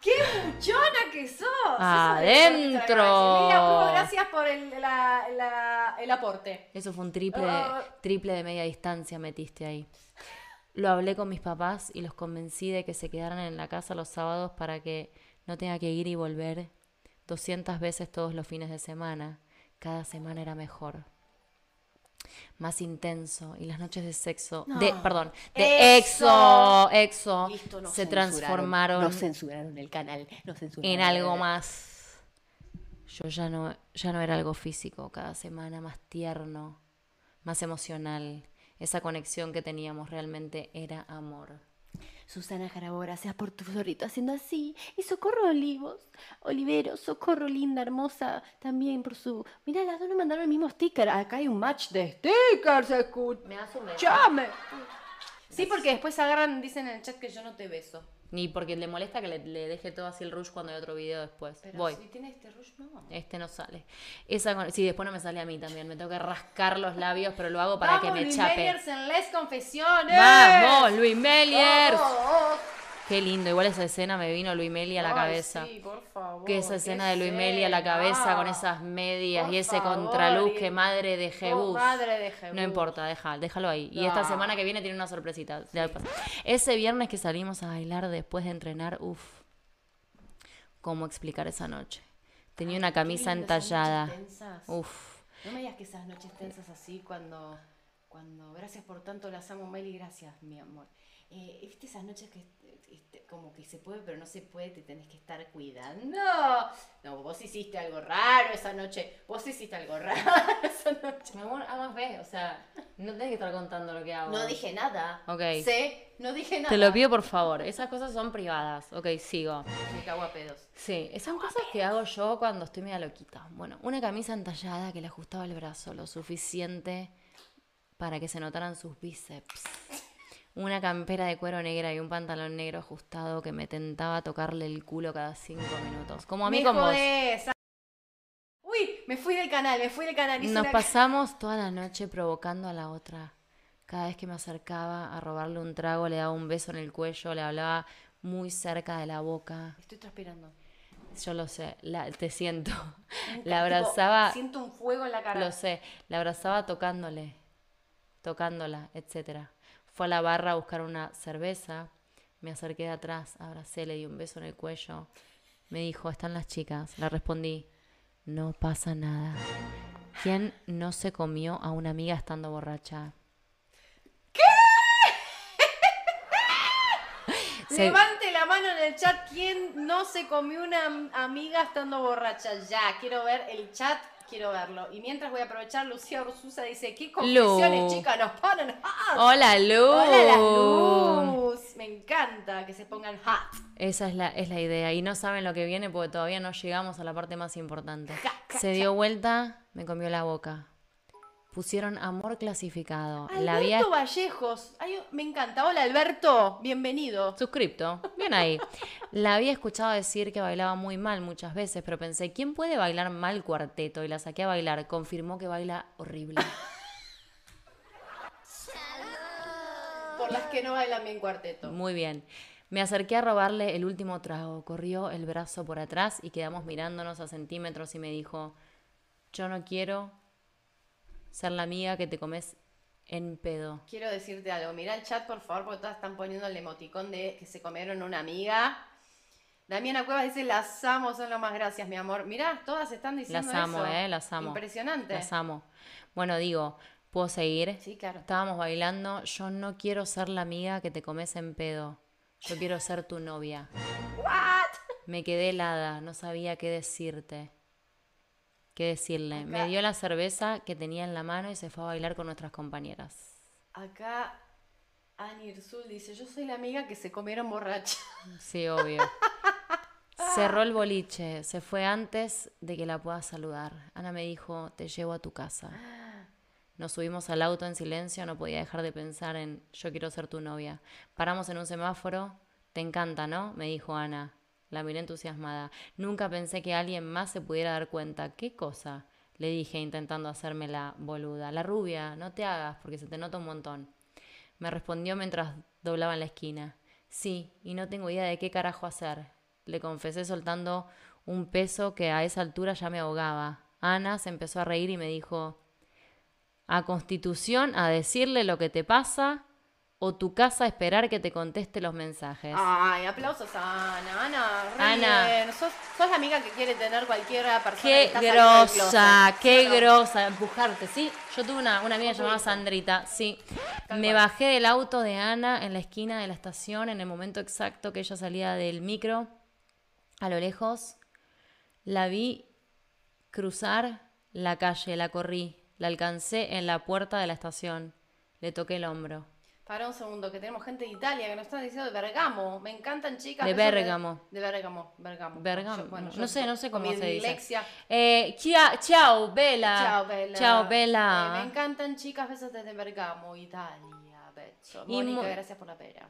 ¡Qué buchona que sos! Adentro. Gracias por el, la- la- el aporte. Eso fue un triple, Ah. triple de media distancia metiste ahí. Lo hablé con mis papás y los convencí de que se quedaran en la casa los sábados para que no tenga que ir y volver 200 veces todos los fines de semana. Cada semana era mejor. Más intenso y las noches de sexo, de, perdón, de Exo. exo, se transformaron Nos censuraron el canal. Nos censuraron. en algo más. Yo ya no, ya no era algo físico, cada semana más tierno, más emocional. Esa conexión que teníamos realmente era amor. Susana Jarabo, gracias por tu florito haciendo así. Y socorro Olivos, Olivero, socorro linda, hermosa, también por su. Mira, las dos nos mandaron el mismo sticker. Acá hay un match de stickers, Me un beso. escuchame. Sí, porque después agarran, dicen en el chat que yo no te beso. Ni porque le molesta que le, le deje todo así el rush cuando hay otro video después. Pero Voy. si tiene este rush, no. Este no sale. Esa con- Sí, después no me sale a mí también. Me tengo que rascar los labios, pero lo hago para que me Luis chape. Meyers en Les Confesiones. ¡Vamos, Luis Meliers! Oh, oh, Qué lindo. Igual esa escena me vino Luis Meli a la Ay, cabeza. Sí, por favor. Que esa escena de Luis Meli a la cabeza con esas medias Por y ese favor, contraluz y- que madre de Jebus. madre de Jebus. No importa, deja, déjalo ahí. Y esta semana que viene tiene una sorpresita. Ese viernes que salimos a bailar después de entrenar, uff, ¿cómo explicar esa noche? Tenía Ay, una camisa lindo, entallada. noches tensas. Uff, No me digas que esas noches tensas así cuando, cuando gracias por tanto las amo Meli, gracias mi amor. Eh, ¿Viste esas noches que este, como que se puede pero no se puede, te tenés que estar cuidando? No, vos hiciste algo raro esa noche, vos hiciste algo raro esa noche. mi amor, hagas ve, o sea, no tenés que estar contando lo que hago. No dije nada. Ok. Sé, no dije nada. Te lo pido por favor, esas cosas son privadas. Ok, sigo. Me cago a pedos. Sí, son cosas que hago yo cuando estoy media loquita. Bueno, una camisa entallada que le ajustaba el brazo lo suficiente para que se notaran sus bíceps. Una campera de cuero negra y un pantalón negro ajustado que me tentaba tocarle el culo cada cinco minutos. Como a mí me con vos. jodés. Uy, me fui del canal, me fui del canal. hice Nos una- pasamos toda la noche provocando a la otra. Cada vez que me acercaba a robarle un trago, le daba un beso en el cuello, le hablaba muy cerca de la boca. Estoy transpirando. Yo lo sé, la- te siento. La tipo, abrazaba, siento un fuego en la cara. lo sé, la abrazaba tocándole, tocándola, etcétera. Fue a la barra a buscar una cerveza, me acerqué de atrás, abracé, le di un beso en el cuello. Me dijo, están las chicas. Le respondí, no pasa nada. ¿Quién no se comió a una amiga estando borracha? Se- Levante la mano en el chat quién no se comió una am- amiga estando borracha. Ya, quiero ver el chat, quiero verlo. Y mientras voy a aprovechar, Lucía Ursusa dice, ¿qué confesiones, Lu. chicas, nos ponen hot? Hola, Lu. Hola, las luz. Me encanta que se pongan hot. Esa es la, es la idea. Y no saben lo que viene porque todavía no llegamos a la parte más importante. Ja, ja, Se dio vuelta, me comió la boca. Pusieron amor clasificado. La Alberto había Vallejos. Ay, me encanta. Hola, Alberto. Bienvenido. suscripto. Bien ahí. La había escuchado decir que bailaba muy mal muchas veces, pero pensé, ¿quién puede bailar mal cuarteto? Y la saqué a bailar. Confirmó que baila horrible. Por las que no bailan bien cuarteto. Muy bien. Me acerqué a robarle el último trago. Corrió el brazo por atrás y quedamos mirándonos a centímetros y me dijo, yo no quiero ser la amiga que te comes en pedo. Quiero decirte algo. Mira el chat, por favor, porque todas están poniendo el emoticón de que se comieron una amiga. Damiana Cuevas dice, las amo, son lo más gracias, mi amor. Mirá, todas están diciendo Las amo, eso. eh, las amo. Impresionante. Las amo. Bueno, digo, ¿puedo seguir? Sí, claro. Estábamos bailando. Yo no quiero ser la amiga que te comes en pedo. Yo quiero ser tu novia. Me quedé helada, no sabía qué decirte. ¿Qué decirle? Me dio la cerveza que tenía en la mano y se fue a bailar con nuestras compañeras. Acá Ani Irsul dice, yo soy la amiga que se comieron borracha. Sí, obvio. Cerró el boliche, se fue antes de que la pueda saludar. Ana me dijo, te llevo a tu casa. Nos subimos al auto en silencio, no podía dejar de pensar en, yo quiero ser tu novia. Paramos en un semáforo, te encanta, ¿no? Me dijo Ana. La miré entusiasmada. Nunca pensé que alguien más se pudiera dar cuenta. ¿Qué cosa? Le dije intentando hacerme la boluda. La rubia, no te hagas porque se te nota un montón. Me respondió mientras doblaba en la esquina. Sí, y no tengo idea de qué carajo hacer. Le confesé soltando un peso que a esa altura ya me ahogaba. Ana se empezó a reír y me dijo, a Constitución a decirle lo que te pasa o tu casa esperar que te conteste los mensajes. Ay, aplausos a Ana. Ana, re Ana. bien. Sos, sos la amiga que quiere tener cualquiera persona que Qué está del grosa, qué grosa, empujarte, ¿sí? Yo tuve una, una amiga llamada Sandrita, sí. Tal Me cual. bajé del auto de Ana en la esquina de la estación en el momento exacto que ella salía del micro, a lo lejos. La vi cruzar la calle, la corrí, la alcancé en la puerta de la estación, le toqué el hombro. Para un segundo, que tenemos gente de Italia que nos están diciendo de Bergamo. Me encantan chicas. De besos Bérgamo. De Bergamo, Bergamo. Bergamo. Yo- bueno, yo no sé, no sé cómo se dice. Eh, chia- ciao, Bella. Ciao, Bella. Ciao, Eh, Bella. me encantan chicas, besos desde Bergamo, Italia. Beso. Mónica, mo- gracias por la pera.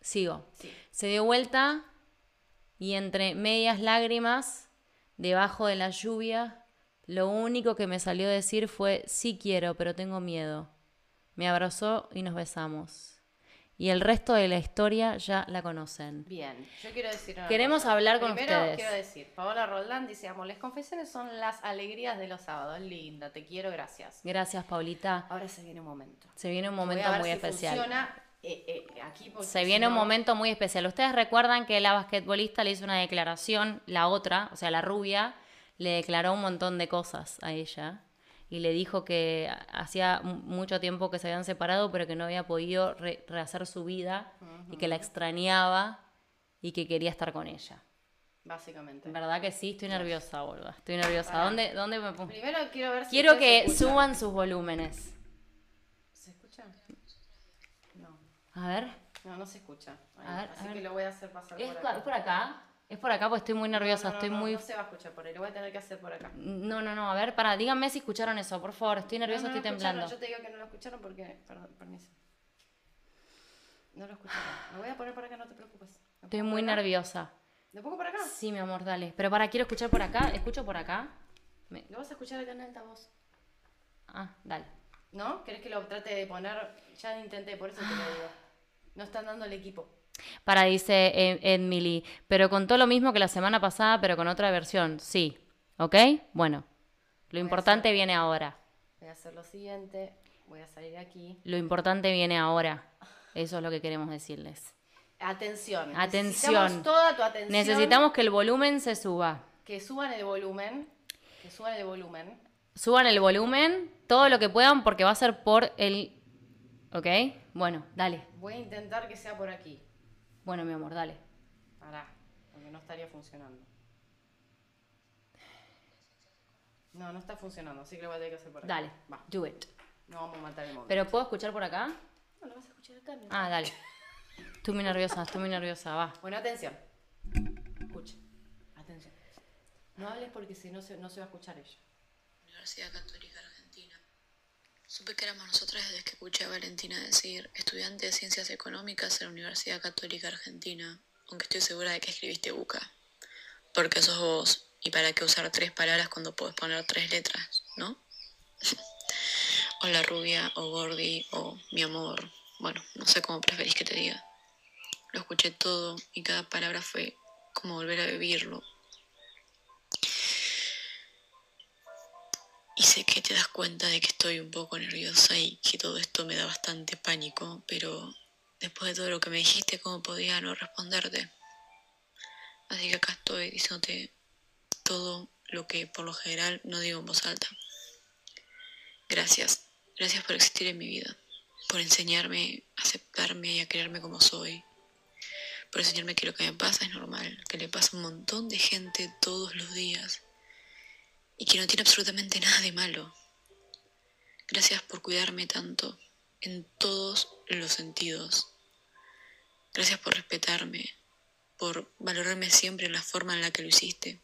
Sigo. Sí. Se dio vuelta y entre medias lágrimas, debajo de la lluvia, lo único que me salió a decir fue, sí quiero, pero tengo miedo. Me abrazó y nos besamos. Y el resto de la historia ya la conocen. Bien, yo quiero decir una Queremos cosa. hablar con Primero, ustedes. quiero decir, Paola Roldán dice, amo, las confesiones son las alegrías de los sábados. Linda, te quiero, gracias. Gracias, Paulita. Ahora se viene un momento. Se viene un momento muy si especial. funciona, eh, eh, aquí Se viene un momento muy especial. Ustedes recuerdan que la basquetbolista le hizo una declaración, la otra, o sea, la rubia, le declaró un montón de cosas a ella y le dijo que hacía mu- mucho tiempo que se habían separado, pero que no había podido re- rehacer su vida y que la extrañaba y que quería estar con ella. Básicamente. En verdad que sí, estoy nerviosa, boluda. Estoy nerviosa. ¿Dónde, dónde me pongo? Primero quiero ver si Quiero que suban sus volúmenes. ¿Se escucha? No, A ver. no, no se escucha. Ahí, A ver, así a ver. que lo voy a hacer pasar ¿Es, por acá. es por acá? Es por acá porque estoy muy nerviosa, No, no, estoy no, muy... No se va a escuchar por ahí, lo voy a tener que hacer por acá. No, no, no, a ver, para, díganme si escucharon eso, por favor, estoy nerviosa, No, no lo estoy temblando. Yo te digo que no lo escucharon porque. Perdón, permiso. No lo escucharon. Lo voy a poner por acá, no te preocupes. ¿Lo Estoy muy nerviosa. ¿Lo pongo por acá? Sí, mi amor, dale. Pero para, quiero escuchar por acá, ¿escucho por acá? Me- Lo vas a escuchar acá en altavoz. Ah, dale. ¿No? ¿Querés que lo trate de poner? Ya intenté, por eso te lo digo. No están dando el equipo. Para, dice eh, Emily, pero contó lo mismo que la semana pasada, pero con otra versión, sí. ¿Ok? Bueno, lo importante viene ahora. Voy a hacer lo siguiente. Voy a salir aquí. Lo importante viene ahora. Eso es lo que queremos decirles. Atención. Atención. Necesitamos toda tu atención. Necesitamos que el volumen se suba. que suban el volumen. Que suban el volumen. Suban el volumen, todo lo que puedan, porque va a ser por el... ¿Ok? Bueno, dale. Voy a intentar que sea por aquí. Bueno, mi amor, dale. Pará, porque no estaría funcionando. No, no está funcionando, así que lo voy a tener que hacer por acá. Dale. Va, Do it. no vamos a matar el móvil. ¿Pero puedo escuchar por acá? No, lo vas a escuchar acá. mi Ah, dale. Estoy muy nerviosa, estoy muy nerviosa, va. Bueno, atención. Escucha. Atención. No hables porque si no se, no se va a escuchar ella. Universidad Católica. Supe que éramos nosotras desde que escuché a Valentina decir estudiante de Ciencias Económicas en la Universidad Católica Argentina, aunque estoy segura de que escribiste buca. Porque sos vos, y para qué usar tres palabras cuando puedes poner tres letras, ¿no? o la rubia, o Gordi, o mi amor. Bueno, no sé cómo preferís que te diga. Lo escuché todo y cada palabra fue como volver a vivirlo, sé que te das cuenta de que estoy un poco nerviosa y que todo esto me da bastante pánico, pero después de todo lo que me dijiste, ¿cómo podía no responderte? Así que acá estoy diciéndote todo lo que por lo general no digo en voz alta. Gracias, gracias por existir en mi vida, por enseñarme a aceptarme y a quererme como soy, por enseñarme que lo que me pasa es normal, que le pasa a un montón de gente todos los días y que no tiene absolutamente nada de malo. Gracias por cuidarme tanto en todos los sentidos. Gracias por respetarme, por valorarme siempre en la forma en la que lo hiciste.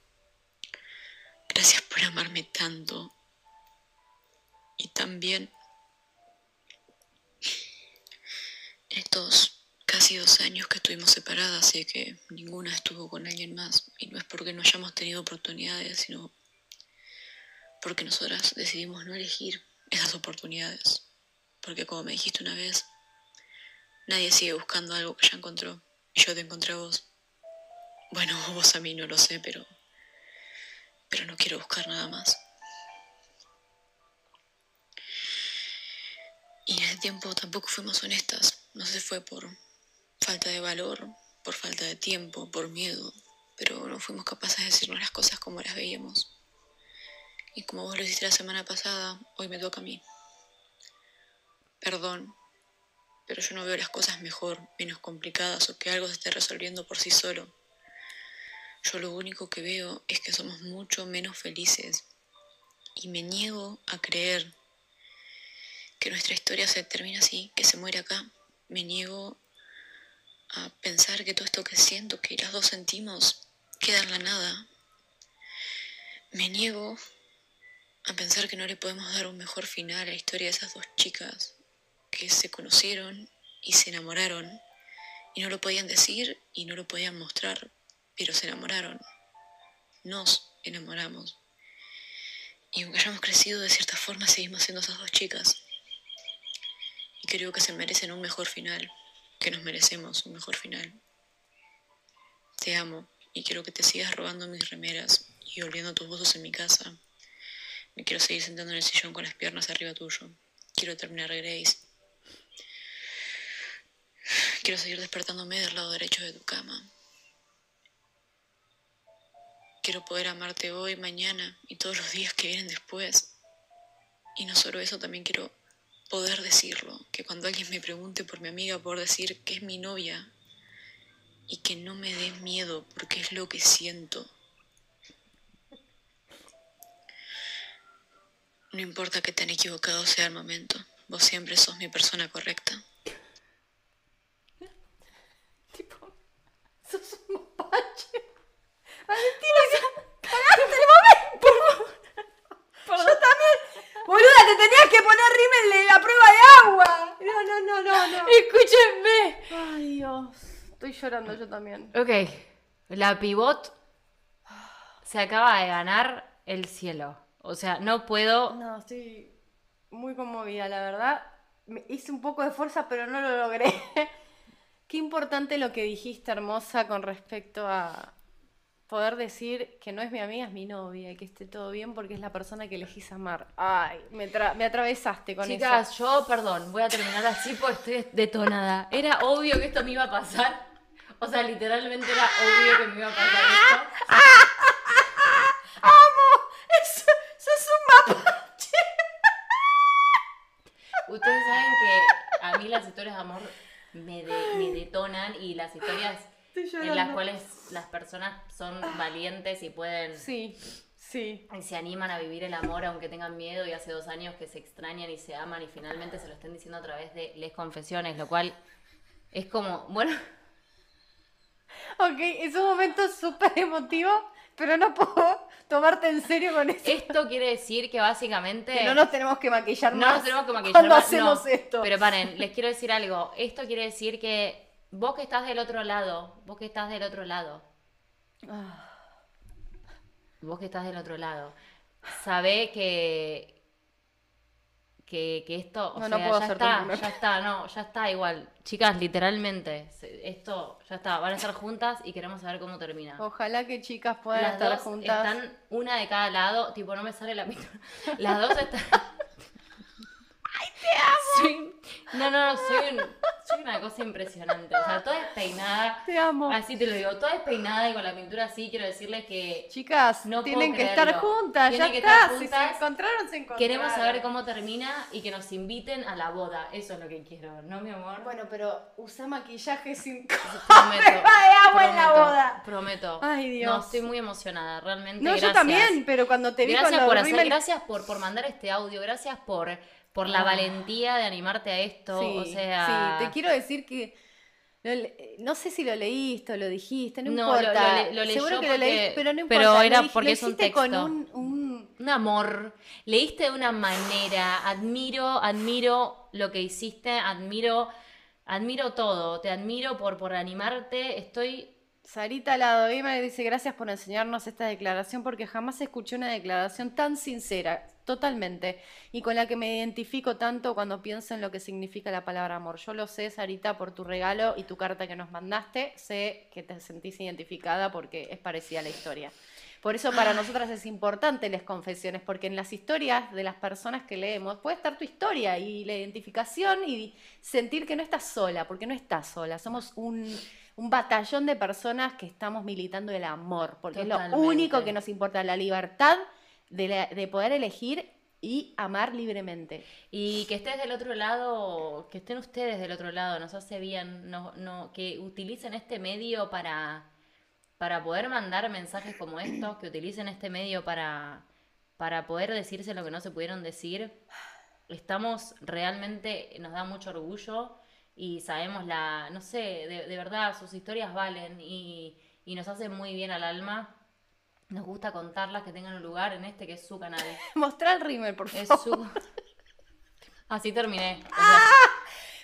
Gracias por amarme tanto. Y también estos casi dos años que estuvimos separadas y que ninguna estuvo con alguien más. Y no es porque no hayamos tenido oportunidades, sino porque nosotras decidimos no elegir esas oportunidades. Porque como me dijiste una vez, nadie sigue buscando algo que ya encontró. Y yo te encontré a vos. Bueno, vos a mí no lo sé, pero. Pero no quiero buscar nada más. Y en ese tiempo tampoco fuimos honestas. No sé fue por falta de valor, por falta de tiempo, por miedo. Pero no fuimos capaces de decirnos las cosas como las veíamos. Y como vos lo hiciste la semana pasada, hoy me toca a mí. Perdón, pero yo no veo las cosas mejor, menos complicadas o que algo se esté resolviendo por sí solo. Yo lo único que veo es que somos mucho menos felices. Y me niego a creer que nuestra historia se termina así, que se muere acá. me niego a pensar que todo esto que siento, que las dos sentimos, queda en la nada. Me niego a pensar que no le podemos dar un mejor final a la historia de esas dos chicas que se conocieron y se enamoraron y no lo podían decir y no lo podían mostrar, pero se enamoraron. Nos enamoramos. Y aunque hayamos crecido de cierta forma, seguimos siendo esas dos chicas. Y creo que se merecen un mejor final, que nos merecemos un mejor final. Te amo y quiero que te sigas robando mis remeras y oliendo tus voces en mi casa. Me quiero seguir sentando en el sillón con las piernas arriba tuyo. Quiero terminar Grace. Quiero seguir despertándome del lado derecho de tu cama. Quiero poder amarte hoy, mañana y todos los días que vienen después. Y no solo eso, también quiero poder decirlo. Que cuando alguien me pregunte por mi amiga, poder decir que es mi novia. Y que no me dé miedo porque es lo que siento. No importa que tan equivocado sea el momento, vos siempre sos mi persona correcta. Tipo, sos un mapache. Valentina, que cagaste el momento. Yo también. Boluda, te tenías que poner rímel de la prueba de agua. No, no, no, no, no. Escúchenme. Ay, Dios. Estoy llorando yo también. Ok, la pivot se acaba de ganar el cielo. O sea, no puedo. No, estoy muy conmovida, la verdad. Me hice un poco de fuerza, pero no lo logré. Qué importante lo que dijiste, hermosa, con respecto a poder decir que no es mi amiga, es mi novia, y que esté todo bien porque es la persona que elegís amar. Ay, me, tra- me atravesaste con Chicas, eso. yo, perdón, voy a terminar así porque estoy detonada. Era obvio que esto me iba a pasar. O sea, literalmente era obvio que me iba a pasar esto. las historias de amor me, de- me detonan y las historias en las cuales las personas son valientes y pueden Sí, sí. y se animan a vivir el amor aunque tengan miedo y hace dos años que se extrañan y se aman y finalmente se lo estén diciendo a través de les confesiones, lo cual es como, bueno, Ok, es un momento súper emotivo, pero no puedo tomarte en serio con eso. esto quiere decir que básicamente Que no nos tenemos que maquillar no más. nos tenemos que maquillar cuando más, hacemos no. esto. Pero paren, les quiero decir algo. Esto quiere decir que vos que estás del otro lado, vos que estás del otro lado, Ah, vos que estás del otro lado, sabé que que, que esto, o No, sea, no puedo ya está, ya está, no, ya está igual. Chicas, literalmente, esto ya está, van a estar juntas y queremos saber cómo termina. Ojalá que chicas puedan Las estar dos juntas. están una de cada lado, tipo, no me sale la pintura. Las dos están. ¡Ay, te amo! No, no, no, soy, un- soy una cosa impresionante. O sea, toda despeinada. Te amo. Así te lo digo, toda despeinada y con la pintura así, quiero decirles que Chicas, No tienen que estar juntas, Tienen ya que está. estar Si juntas. se encontraron, se encontraron. queremos saber cómo termina y que nos inviten a la boda. Eso es lo que quiero, ¿no, mi amor? Bueno, pero usa maquillaje sin prometo. de agua en la prometo, boda. Prometo. Ay, Dios. No, estoy muy emocionada, realmente. No, yo también, pero cuando te vi Gracias con por hacer, gracias por, por mandar este audio, gracias por, por la Ah. valentía de animarte a esto. Sí, o sea, sí, te quiero decir que le- no sé si lo leíste o lo dijiste, no, No, importa. lo le- lo leyó Seguro que lo leíste, pero no importa. pero lo era porque lo es un con un, un- un amor. Leíste de una manera, admiro, admiro lo que hiciste, admiro, admiro todo. Te admiro por, por animarte. Estoy Sarita Lado me dice gracias por enseñarnos esta declaración porque jamás escuché una declaración tan sincera, totalmente, y con la que me identifico tanto cuando pienso en lo que significa la palabra amor. Yo lo sé, Sarita, por tu regalo y tu carta que nos mandaste, sé que te sentís identificada porque es parecida a la historia. Por eso para nosotras es importante las confesiones, porque en las historias de las personas que leemos puede estar tu historia y la identificación y sentir que no estás sola, porque no estás sola, somos un, un batallón de personas que estamos militando el amor, porque es Totalmente. lo único que nos importa, la libertad de, la- de poder elegir y amar libremente. Y que estés del otro lado, que estén ustedes del otro lado, nos hace bien, no, no, que utilicen este medio para, para poder mandar mensajes como estos, que utilicen este medio para, para poder decirse lo que no se pudieron decir. Estamos realmente, nos da mucho orgullo y sabemos la, no sé, de, verdad, sus historias valen y, y nos hacen muy bien al alma. Nos gusta contarlas, que tengan un lugar en este que es su canal. Mostrá el rímel, por Es favor. su... Así terminé. O Ah, sea,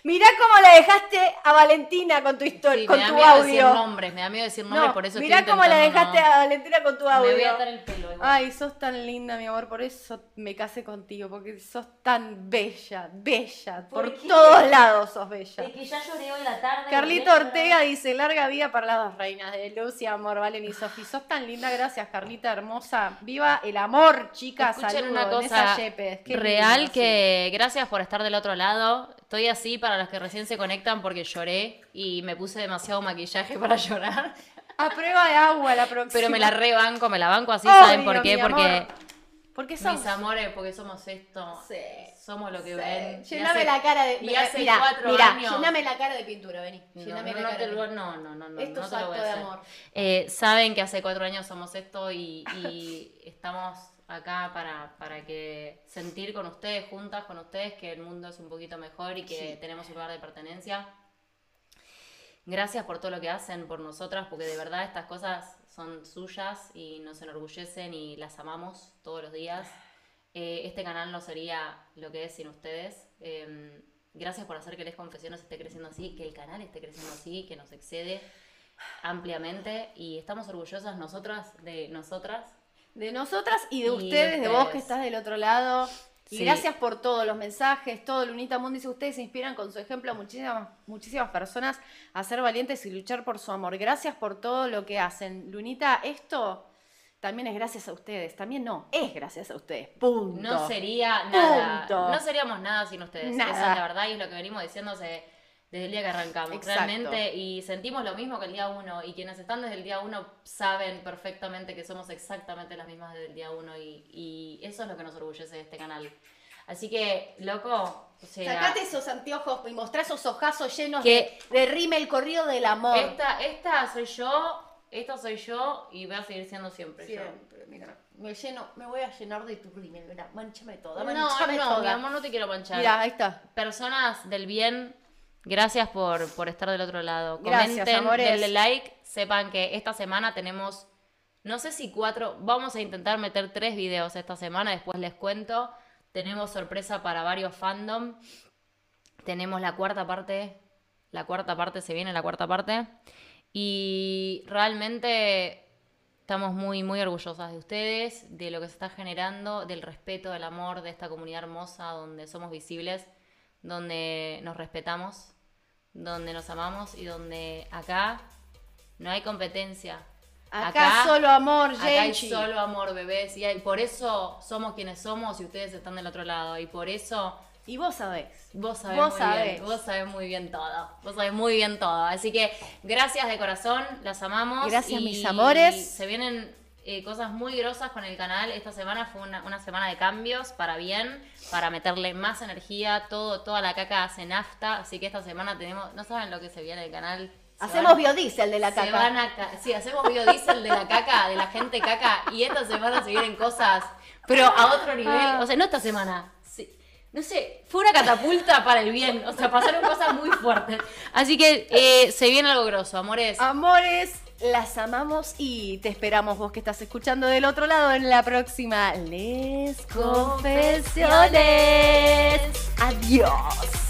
Mirá cómo la dejaste a Valentina con tu historia, sí, con me da tu miedo decir nombres, me da miedo decir nombres, No, por eso mirá estoy cómo la dejaste no- a Valentina con tu audio. Me voy a atar el pelo. igual. Ay, sos tan linda, mi amor, por eso me casé contigo, porque sos tan bella, bella, por, todos lados sos bella. Es que ya lloré hoy la tarde. Carlito Ortega dice, larga vida para las dos reinas, de Lucy, Amor, Valen y Sofi. Sos tan linda, gracias, Carlita, hermosa. Viva el amor, chicas, Escuchen saludos. una cosa Yepes, qué real lindo, que gracias por estar del otro lado. Estoy así para los que recién se conectan porque lloré y me puse demasiado maquillaje para llorar. A prueba de agua la próxima. Pero me la rebanco, me la banco así, Obvio, ¿saben por qué? Porque. Porque sos... mis amores, porque somos esto, Sí, somos lo que sí. ven. Llename hace- la cara de... y hace mirá, cuatro años- llename la cara de pintura, vení. No, Llename no, la no cara te de lo, pintura. no, no, no, no, Esto no es te lo voy a de hacer. amor. Eh, saben que hace cuatro años somos esto y, y estamos acá para, para que sentir con ustedes, juntas con ustedes, que el mundo es un poquito mejor y que tenemos un lugar de pertenencia. Gracias por todo lo que hacen por nosotras, porque de verdad estas cosas son suyas y nos enorgullecen y las amamos todos los días. Eh, este canal no sería lo que es sin ustedes. Eh, gracias por hacer que Les Confesiones esté creciendo así, que el canal esté creciendo así, que nos excede ampliamente y estamos orgullosas nosotras de nosotras. De nosotras y de Y ustedes, de vos que estás del otro lado. Y Sí. gracias por todos los mensajes, todo Lunita Mundi. Dice, ustedes inspiran con su ejemplo a muchísimas, muchísimas personas a ser valientes y luchar por su amor. Gracias por todo lo que hacen. Lunita, esto también es gracias a ustedes. También no, es gracias a ustedes. Punto. No sería nada. Punto. No seríamos nada sin ustedes. Nada. Esa es la verdad y es lo que venimos diciéndose desde el día que arrancamos. Exacto. Realmente, y sentimos lo mismo que el día uno. Y quienes están desde el día uno saben perfectamente que somos exactamente las mismas desde el día uno. Y, y eso es lo que nos orgullece de este canal. Así que, loco, o sea, Sacate esos anteojos y mostrá esos ojazos llenos Que- de, de rime el corrido del amor. esta, esta soy yo, esta soy yo y voy a seguir siendo siempre, yo. Siempre, mira. Me lleno, me voy a llenar de tu rímel, mira, manchame toda, No, manchame no, toda. mi amor, no te quiero manchar. Mira, ahí está. personas del bien, gracias por, por estar del otro lado. Gracias, Comenten, amores. denle like, sepan que esta semana tenemos, no sé si cuatro, vamos a intentar meter tres videos esta semana, después les cuento. Tenemos sorpresa para varios fandom. Tenemos la cuarta parte, la cuarta parte, se viene la cuarta parte. Y realmente estamos muy, muy orgullosas de ustedes, de lo que se está generando, del respeto, del amor de esta comunidad hermosa donde somos visibles, donde nos respetamos, donde nos amamos y donde acá no hay competencia. Acá, solo amor, Acá hay solo amor, bebés. Y hay- por eso somos quienes somos y ustedes están del otro lado. Y por eso Y vos sabés. Vos sabés Vos muy sabés. bien, vos sabés muy bien todo. Vos sabés muy bien todo. Así que gracias de corazón, las amamos. Gracias, y mis amores. Se vienen eh, cosas muy grosas con el canal. Esta semana fue una, una semana de cambios para bien, para meterle más energía. Todo, toda la caca hace nafta. Así que esta semana tenemos, no saben lo que se viene el canal. Se Hacemos van- biodiesel de la se caca. van a ca- sí, hacemos biodiesel de la caca, de la gente caca. Y esta semana se vienen cosas, pero a otro nivel. Ah. O sea, no esta semana. sí, no sé, fue una catapulta para el bien. O sea, pasaron cosas muy fuertes. Así que eh, se viene algo grosso, amores. Amores, las amamos y te esperamos vos que estás escuchando del otro lado en la próxima Les Confesiones. Adiós.